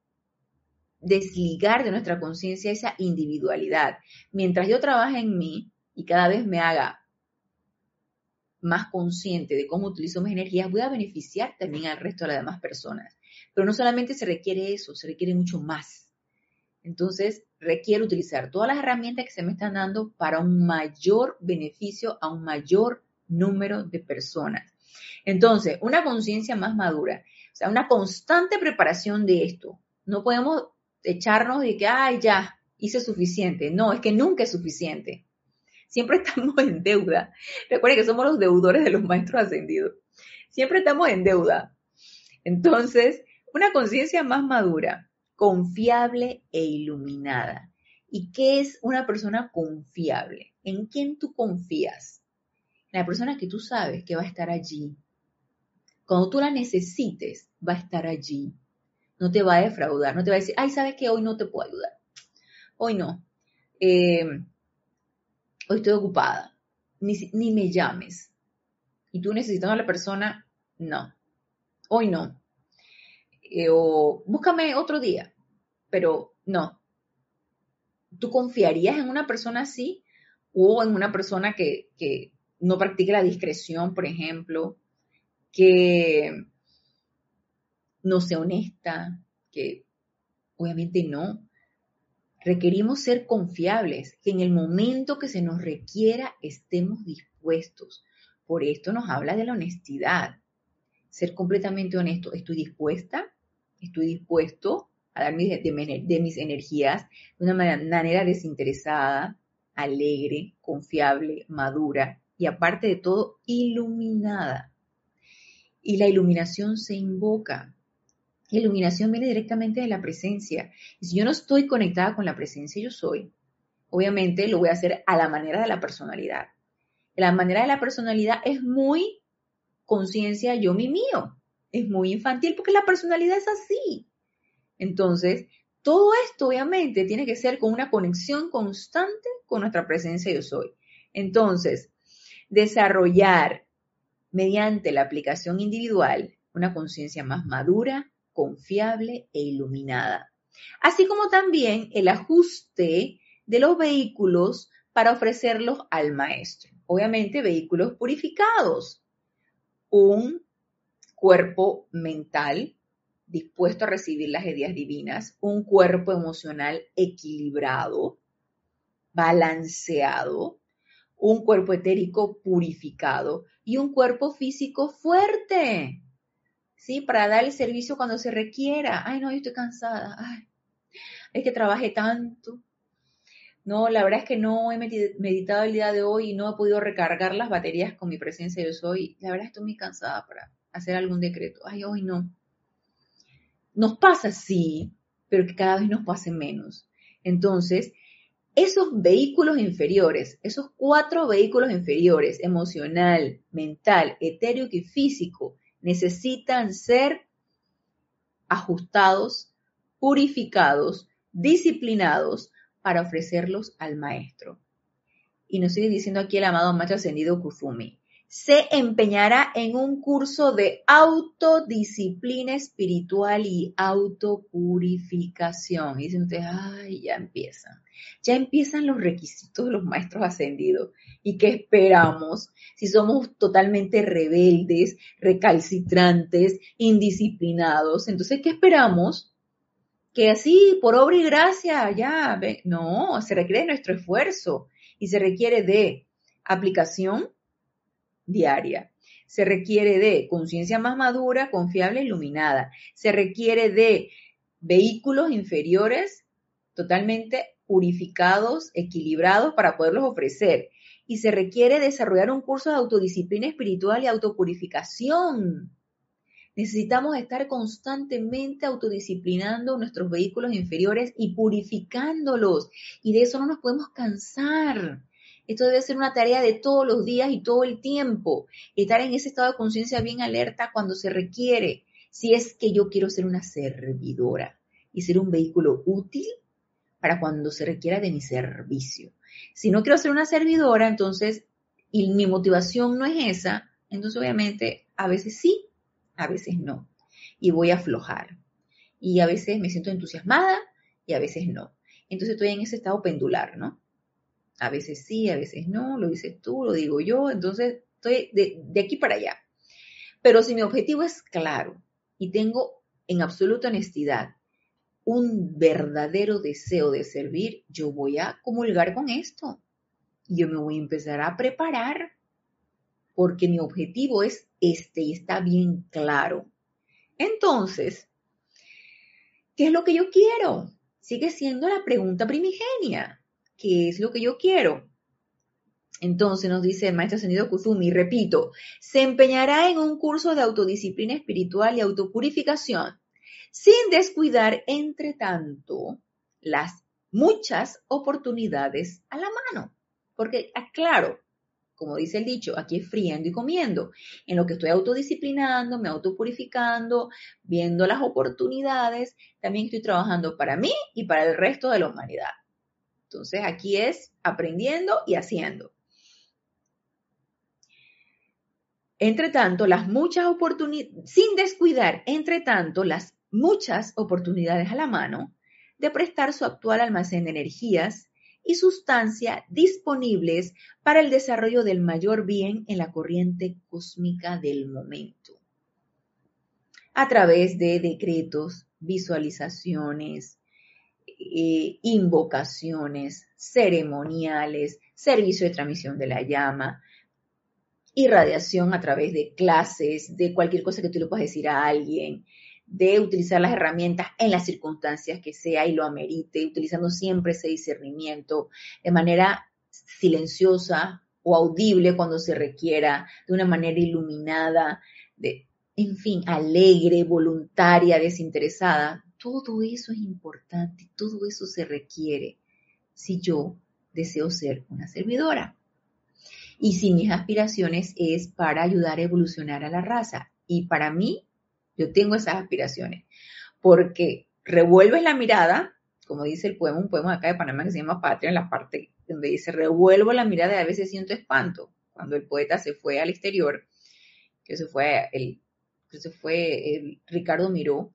desligar de nuestra conciencia esa individualidad. Mientras yo trabaje en mí y cada vez me haga más consciente de cómo utilizo mis energías, voy a beneficiar también al resto de las demás personas. Pero no solamente se requiere eso, se requiere mucho más. Entonces, requiere utilizar todas las herramientas que se me están dando para un mayor beneficio a un mayor número de personas. Entonces, una conciencia más madura, sea, una constante preparación de esto. No podemos echarnos de que, ay, ya, hice suficiente. No, es que nunca es suficiente. Siempre estamos en deuda. Recuerden que somos los deudores de los maestros ascendidos. Siempre estamos en deuda. Entonces, una conciencia más madura, confiable e iluminada. ¿Y qué es una persona confiable? ¿En quién tú confías? la persona que tú sabes que va a estar allí. Cuando tú la necesites, va a estar allí. No te va a defraudar, no te va a decir, ay, sabes que hoy no te puedo ayudar. Hoy no. Eh, hoy estoy ocupada. Ni, ni me llames. Y tú necesitas a la persona, no. Hoy no. Eh, o búscame otro día. Pero no. ¿Tú confiarías en una persona así? O en una persona que, que no practique la discreción, por ejemplo, que no sea honesta, que obviamente no. Requerimos ser confiables, que en el momento que se nos requiera estemos dispuestos. Por esto nos habla de la honestidad. Ser completamente honesto. ¿Estoy dispuesta? ¿Estoy dispuesto a dar de, de mis energías de una manera desinteresada, alegre, confiable, madura, y aparte de todo, iluminada. Y la iluminación se invoca. La iluminación viene directamente de la presencia. Y si yo no estoy conectada con la presencia, yo soy. Obviamente lo voy a hacer a la manera de la personalidad. La manera de la personalidad es muy conciencia yo mi mío. Es muy infantil porque la personalidad es así. Entonces, todo esto obviamente tiene que ser con una conexión constante con nuestra presencia yo soy. Entonces, desarrollar mediante la aplicación individual una conciencia más madura, confiable e iluminada. Así como también el ajuste de los vehículos para ofrecerlos al maestro. Obviamente vehículos purificados. Un cuerpo mental dispuesto a recibir las ideas divinas, un cuerpo emocional equilibrado, balanceado, un cuerpo etérico purificado y un cuerpo físico fuerte, ¿sí? Para dar el servicio cuando se requiera. Ay, no, yo estoy cansada. Ay, es que trabajé tanto. No, la verdad es que no he meditado el día de hoy y no he podido recargar las baterías con mi presencia yo soy. La verdad estoy muy cansada para hacer algún decreto. Ay, hoy no. Nos pasa, sí, pero que cada vez nos pase menos. Entonces, esos vehículos inferiores, esos cuatro vehículos inferiores, emocional, mental, etéreo y físico, necesitan ser ajustados, purificados, disciplinados para ofrecerlos al maestro. Y nos sigue diciendo aquí el amado maestro ascendido Kufumi se empeñará en un curso de autodisciplina espiritual y autopurificación. Y dicen ustedes, ay, ya empiezan. Ya empiezan los requisitos de los maestros ascendidos. ¿Y qué esperamos? Si somos totalmente rebeldes, recalcitrantes, indisciplinados, entonces, ¿qué esperamos? Que así, por obra y gracia, ya, no, se requiere nuestro esfuerzo y se requiere de aplicación diaria. Se requiere de conciencia más madura, confiable, iluminada. Se requiere de vehículos inferiores totalmente purificados, equilibrados para poderlos ofrecer. Y se requiere desarrollar un curso de autodisciplina espiritual y autopurificación. Necesitamos estar constantemente autodisciplinando nuestros vehículos inferiores y purificándolos. Y de eso no nos podemos cansar. Esto debe ser una tarea de todos los días y todo el tiempo. Estar en ese estado de conciencia bien alerta cuando se requiere. si es que yo quiero ser una servidora y ser un vehículo útil para cuando se requiera de mi servicio. Si no quiero ser una servidora, entonces, y mi motivación no es esa, entonces obviamente a veces sí, a veces no. Y voy a aflojar. Y a veces me siento entusiasmada y a veces no. Entonces estoy en ese estado pendular, ¿no? A veces sí, a veces no, lo dices tú, lo digo yo, entonces estoy de, aquí para allá. Pero si mi objetivo es claro y tengo en absoluta honestidad un verdadero deseo de servir, yo voy a comulgar con esto. Yo me voy a empezar a preparar porque mi objetivo es este y está bien claro. Entonces, ¿qué es lo que yo quiero? Sigue siendo la pregunta primigenia. ¿Qué es lo que yo quiero? Entonces nos dice el maestro ascendido Kuzumi, repito, se empeñará en un curso de autodisciplina espiritual y autopurificación sin descuidar, entre tanto, las muchas oportunidades a la mano. Porque, claro, como dice el dicho, aquí es friendo y comiendo. En lo que estoy autodisciplinando, me autopurificando, viendo las oportunidades, también estoy trabajando para mí y para el resto de la humanidad. Entonces, aquí es aprendiendo y haciendo. Entre tanto, las muchas oportunidades, sin descuidar, entre tanto, las muchas oportunidades a la mano de prestar su actual almacén de energías y sustancia disponibles para el desarrollo del mayor bien en la corriente cósmica del momento. A través de decretos, visualizaciones, eh, invocaciones, ceremoniales, servicio de transmisión de la llama, irradiación a través de clases, de cualquier cosa que tú le puedas decir a alguien, de utilizar las herramientas en las circunstancias que sea y lo amerite, utilizando siempre ese discernimiento de manera silenciosa o audible cuando se requiera, de una manera iluminada, de, en fin, alegre, voluntaria, desinteresada. Todo eso es importante, todo eso se requiere si yo deseo ser una servidora. Y si mis aspiraciones es para ayudar a evolucionar a la raza. Y para mí, yo tengo esas aspiraciones, porque revuelves la mirada, como dice el poema, un poema acá de Panamá que se llama Patria, en la parte donde dice, revuelvo la mirada a veces siento espanto. Cuando el poeta se fue al exterior, que se fue el, que se fue el Ricardo Miró,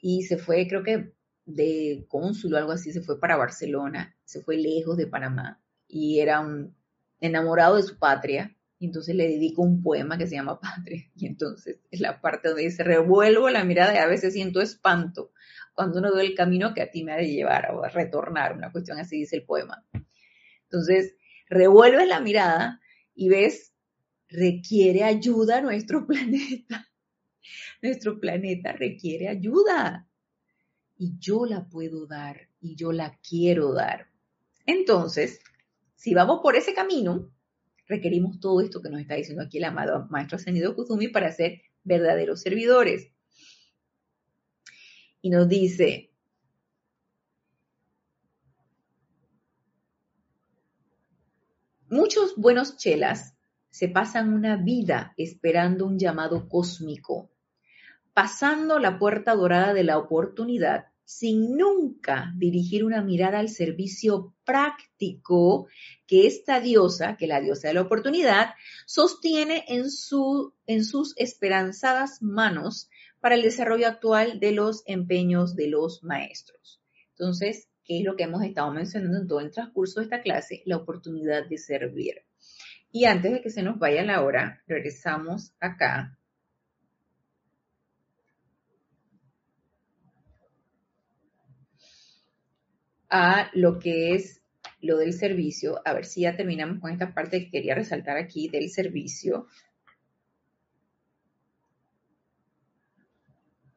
y se fue, creo que de cónsul o algo así, se fue para Barcelona, se fue lejos de Panamá, y era un enamorado de su patria, y entonces le dedico un poema que se llama Patria. Y entonces es la parte donde dice, revuelvo la mirada y a veces siento espanto cuando uno ve el camino que a ti me ha de llevar o a retornar, una cuestión así dice el poema. Entonces, revuelves la mirada y ves, requiere ayuda nuestro planeta. Nuestro planeta requiere ayuda. Y yo la puedo dar y yo la quiero dar. Entonces, si vamos por ese camino, requerimos todo esto que nos está diciendo aquí el amado Maestro Ascendido Kuzumi para ser verdaderos servidores. Y nos dice, muchos buenos chelas se pasan una vida esperando un llamado cósmico, pasando la puerta dorada de la oportunidad sin nunca dirigir una mirada al servicio práctico que esta diosa, que la diosa de la oportunidad, sostiene en, su, en sus esperanzadas manos para el desarrollo actual de los empeños de los maestros. Entonces, ¿qué es lo que hemos estado mencionando en todo el transcurso de esta clase? La oportunidad de servir. Y antes de que se nos vaya la hora, regresamos acá a lo que es lo del servicio. A ver si ya terminamos con esta parte que quería resaltar aquí del servicio.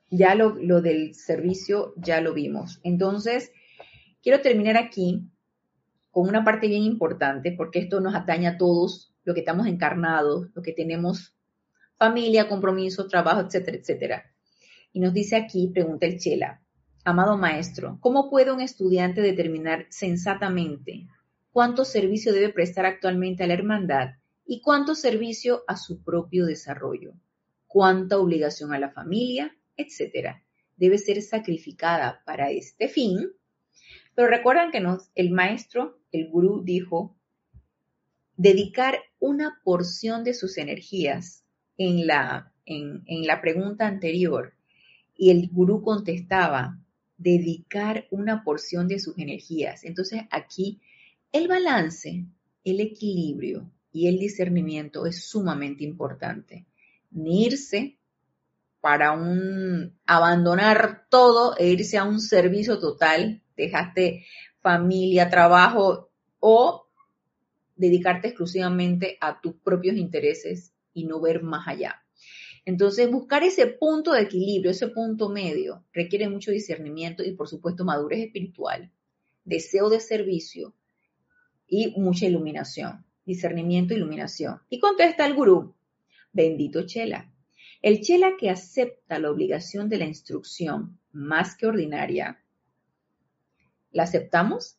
Ya lo, lo del servicio ya lo vimos. Entonces, quiero terminar aquí con una parte bien importante, porque esto nos atañe a todos, lo que estamos encarnados, lo que tenemos familia, compromiso, trabajo, etcétera, etcétera. Y nos dice aquí, pregunta el Chela, Amado maestro, ¿cómo puede un estudiante determinar sensatamente cuánto servicio debe prestar actualmente a la hermandad y cuánto servicio a su propio desarrollo? cuánta obligación a la familia, etc. Debe ser sacrificada para este fin. Pero recuerdan que nos, el maestro, el gurú, dijo, dedicar una porción de sus energías en la, en, en la pregunta anterior. Y el gurú contestaba, dedicar una porción de sus energías. Entonces aquí el balance, el equilibrio y el discernimiento es sumamente importante ni irse para un abandonar todo e irse a un servicio total, dejaste familia, trabajo o dedicarte exclusivamente a tus propios intereses y no ver más allá. Entonces, buscar ese punto de equilibrio, ese punto medio, requiere mucho discernimiento y, por supuesto, madurez espiritual, deseo de servicio y mucha iluminación. Discernimiento, iluminación. Y contesta el gurú, Bendito Chela. El Chela que acepta la obligación de la instrucción más que ordinaria, ¿la aceptamos?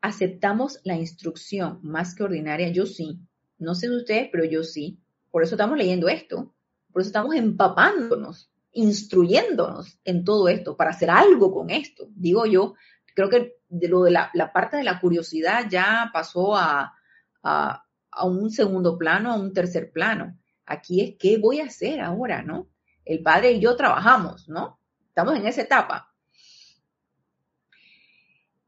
¿Aceptamos la instrucción más que ordinaria? Yo sí. No sé de ustedes, pero yo sí. Por eso estamos leyendo esto. Por eso estamos empapándonos, instruyéndonos en todo esto, para hacer algo con esto. Digo yo, creo que de lo de la, parte de la curiosidad ya pasó a, a un segundo plano, a un tercer plano. Aquí es qué voy a hacer ahora, ¿no? El padre y yo trabajamos, ¿no? Estamos en esa etapa.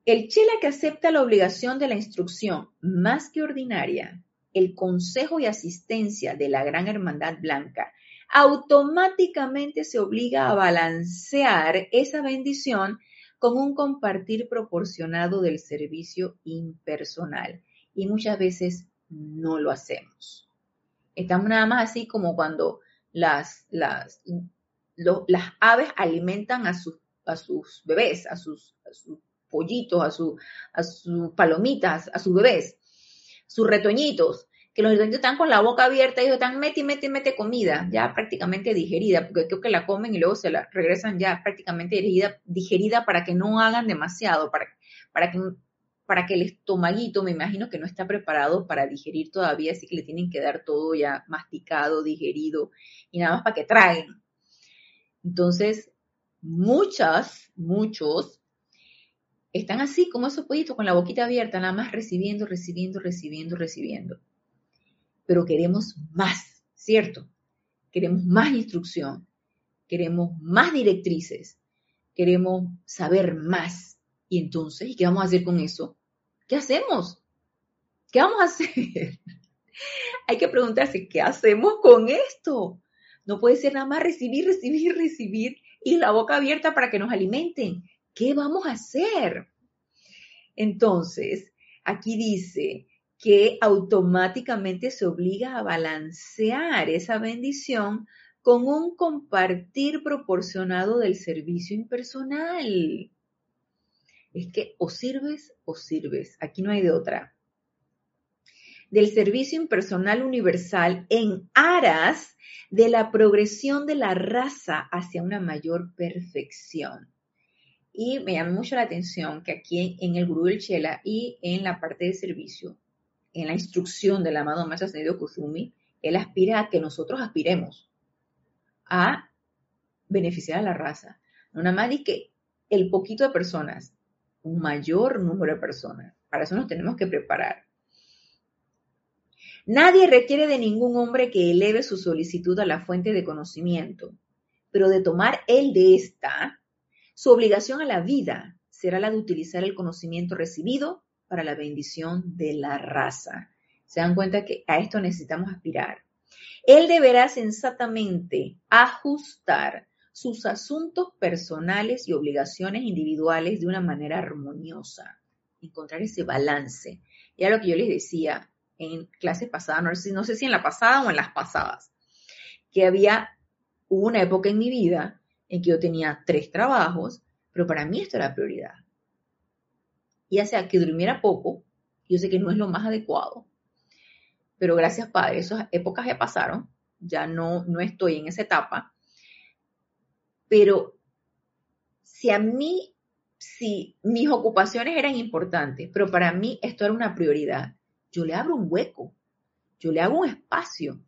El chela que acepta la obligación de la instrucción más que ordinaria, el consejo y asistencia de la Gran Hermandad Blanca, automáticamente se obliga a balancear esa bendición con un compartir proporcionado del servicio impersonal. Y muchas veces no lo hacemos. Estamos nada más así como cuando las, las, las aves alimentan a sus, a sus bebés, a sus, sus pollitos, a, su, a sus palomitas, a sus bebés, sus retoñitos, que los retoñitos están con la boca abierta y ellos están mete, mete, mete comida, ya prácticamente digerida, porque creo que la comen y luego se la regresan ya prácticamente digerida, digerida para que no hagan demasiado, para, para que para que el estomaguito, me imagino que no está preparado para digerir todavía, así que le tienen que dar todo ya masticado, digerido y nada más para que traigan. Entonces, muchas, muchos están así como esos pollitos con la boquita abierta, nada más recibiendo, recibiendo, recibiendo, recibiendo. Pero queremos más, ¿cierto? Queremos más instrucción, queremos más directrices, queremos saber más y entonces, ¿y qué vamos a hacer con eso? ¿Qué hacemos? ¿Qué vamos a hacer? Hay que preguntarse, ¿qué hacemos con esto? No puede ser nada más recibir, recibir, recibir y la boca abierta para que nos alimenten. ¿Qué vamos a hacer? Entonces, aquí dice que automáticamente se obliga a balancear esa bendición con un compartir proporcionado del servicio impersonal es que o sirves o sirves, aquí no hay de otra. Del servicio impersonal universal en aras de la progresión de la raza hacia una mayor perfección. Y me llama mucho la atención que aquí en el Gurú del Chela y en la parte de servicio, en la instrucción del amado Maestro Ascendido Kuzumi, él aspira a que nosotros aspiremos a beneficiar a la raza. No nada más de que el poquito de personas un mayor número de personas. Para eso nos tenemos que preparar. Nadie requiere de ningún hombre que eleve su solicitud a la fuente de conocimiento, pero de tomar él de esta, su obligación a la vida será la de utilizar el conocimiento recibido para la bendición de la raza. Se dan cuenta que a esto necesitamos aspirar. Él deberá sensatamente ajustar sus asuntos personales y obligaciones individuales de una manera armoniosa, encontrar ese balance. Y era lo que yo les decía en clases pasadas, no sé, si en la pasada o en las pasadas, que había, una época en mi vida que yo tenía tres trabajos, pero para mí esto era prioridad. Ya sea que durmiera poco, yo sé que no es lo más adecuado, pero gracias Padre, esas épocas ya pasaron, ya no, no estoy en esa etapa, pero si a mí, si mis ocupaciones eran importantes, pero para mí esto era una prioridad, yo le abro un hueco, yo le hago un espacio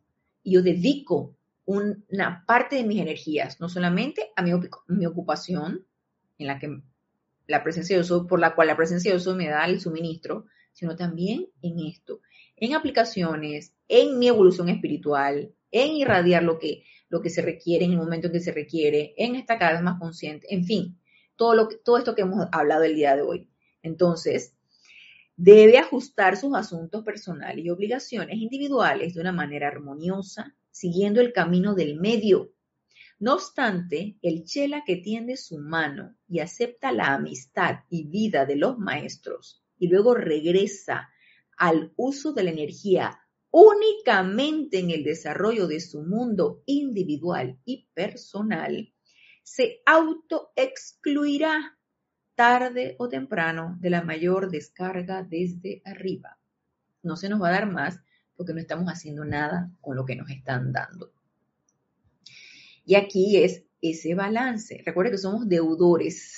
y yo dedico una parte de mis energías, no solamente a mi, ocupación, en la que la presencia de Dios, por la cual la presencia de Dios me da el suministro, sino también en esto, en aplicaciones, en mi evolución espiritual, en irradiar lo que, lo que se requiere en el momento en que se requiere, en estar cada vez más consciente, en fin, todo, lo todo esto que hemos hablado el día de hoy. Entonces, debe ajustar sus asuntos personales y obligaciones individuales de una manera armoniosa, siguiendo el camino del medio. No obstante, el chela que tiende su mano y acepta la amistad y vida de los maestros y luego regresa al uso de la energía únicamente en el desarrollo de su mundo individual y personal, se autoexcluirá tarde o temprano de la mayor descarga desde arriba. No se nos va a dar más porque no estamos haciendo nada con lo que nos están dando. Y aquí es ese balance. Recuerden que somos deudores.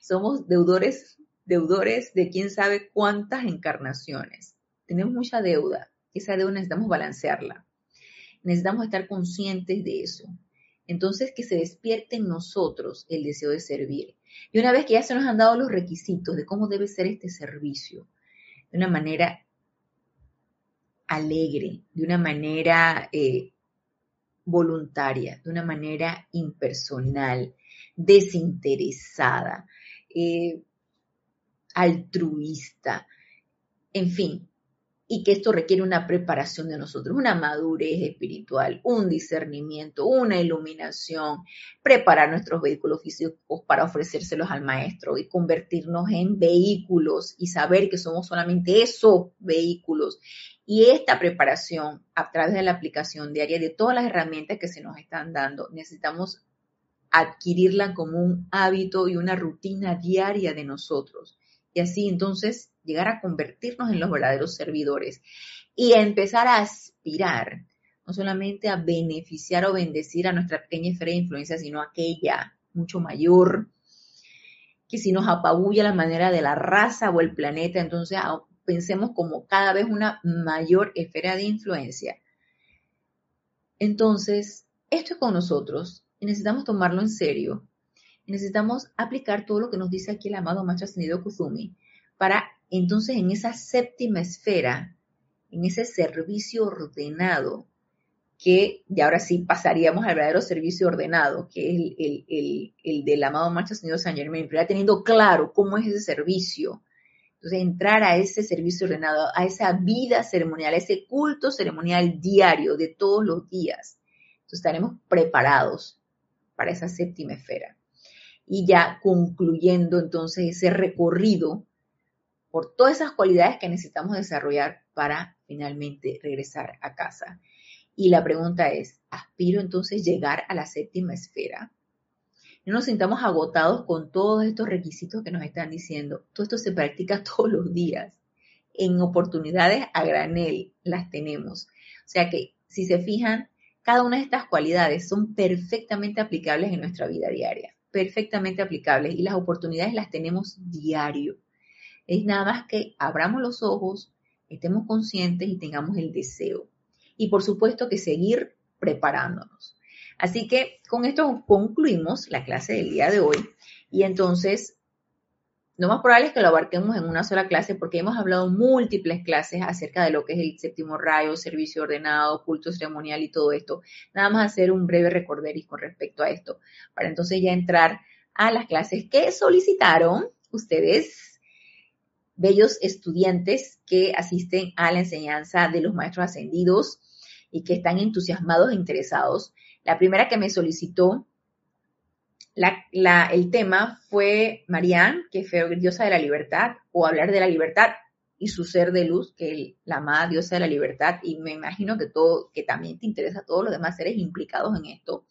Somos deudores, deudores de quién sabe cuántas encarnaciones. Tenemos mucha deuda. Esa deuda necesitamos balancearla. Necesitamos estar conscientes de eso. Entonces, que se despierte en nosotros el deseo de servir. Y una vez que ya se nos han dado los requisitos de cómo debe ser este servicio, de una manera alegre, de una manera eh, voluntaria, de una manera impersonal, desinteresada, eh, altruista, en fin, y que esto requiere una preparación de nosotros, una madurez espiritual, un discernimiento, una iluminación, preparar nuestros vehículos físicos para ofrecérselos al maestro y convertirnos en vehículos y saber que somos solamente esos vehículos. Y esta preparación a través de la aplicación diaria de todas las herramientas que se nos están dando, necesitamos adquirirla como un hábito y una rutina diaria de nosotros. Y así entonces llegar a convertirnos en los verdaderos servidores y a empezar a aspirar no solamente a beneficiar o bendecir a nuestra pequeña esfera de influencia, sino aquella mucho mayor, que si nos apabulla la manera de la raza o el planeta, entonces pensemos como cada vez una mayor esfera de influencia. Entonces, esto es con nosotros y necesitamos tomarlo en serio. necesitamos aplicar todo lo que nos dice aquí el amado Maestro Ascendido Kuzumi para entonces en esa séptima esfera, en ese servicio ordenado, que y ahora sí pasaríamos al verdadero servicio ordenado, que es el, el, del amado Maestro Señor San Germain, pero ya teniendo claro cómo es ese servicio. Entonces, entrar a ese servicio ordenado, a esa vida ceremonial, a ese culto ceremonial diario de todos los días. Entonces, estaremos preparados para esa séptima esfera. Y ya concluyendo entonces ese recorrido por todas esas cualidades que necesitamos desarrollar para finalmente regresar a casa. Y la pregunta es, ¿aspiro entonces llegar a la séptima esfera? No nos sintamos agotados con todos estos requisitos que nos están diciendo. Todo esto se practica todos los días. En oportunidades a granel las tenemos. O sea que si se fijan, cada una de estas cualidades son perfectamente aplicables en nuestra vida diaria. Perfectamente aplicables. Y las oportunidades las tenemos diario. Es nada más que abramos los ojos, estemos conscientes y tengamos el deseo. Y por supuesto que seguir preparándonos. Así que con esto concluimos la clase del día de hoy. Y entonces, lo más probable es que lo abarquemos en una sola clase porque hemos hablado múltiples clases acerca de lo que es el séptimo rayo, servicio ordenado, culto ceremonial y todo esto. Nada más hacer un breve recorderis con respecto a esto, para entonces ya entrar a las clases que solicitaron ustedes bellos estudiantes que asisten a la enseñanza de los maestros ascendidos y que están entusiasmados e interesados. La primera que me solicitó el tema fue Marianne, que fue diosa de la libertad, o hablar de la libertad y su ser de luz, que la amada diosa de la libertad, y me imagino que todo, que también te interesa a todos los demás seres implicados en esto.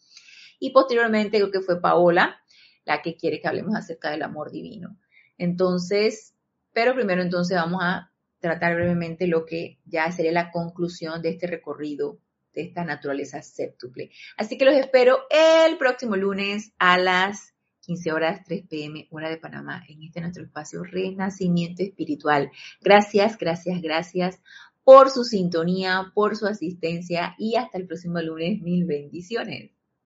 Y posteriormente creo que fue Paola, la que quiere que hablemos acerca del amor divino. Entonces, pero primero entonces vamos a tratar brevemente lo que ya sería la conclusión de este recorrido de esta naturaleza séptuple. Así que los espero el próximo lunes a las 15 horas 3 pm, hora de Panamá, en este nuestro espacio Renacimiento Espiritual. Gracias, gracias, gracias por su sintonía, por su asistencia y hasta el próximo lunes. Mil bendiciones.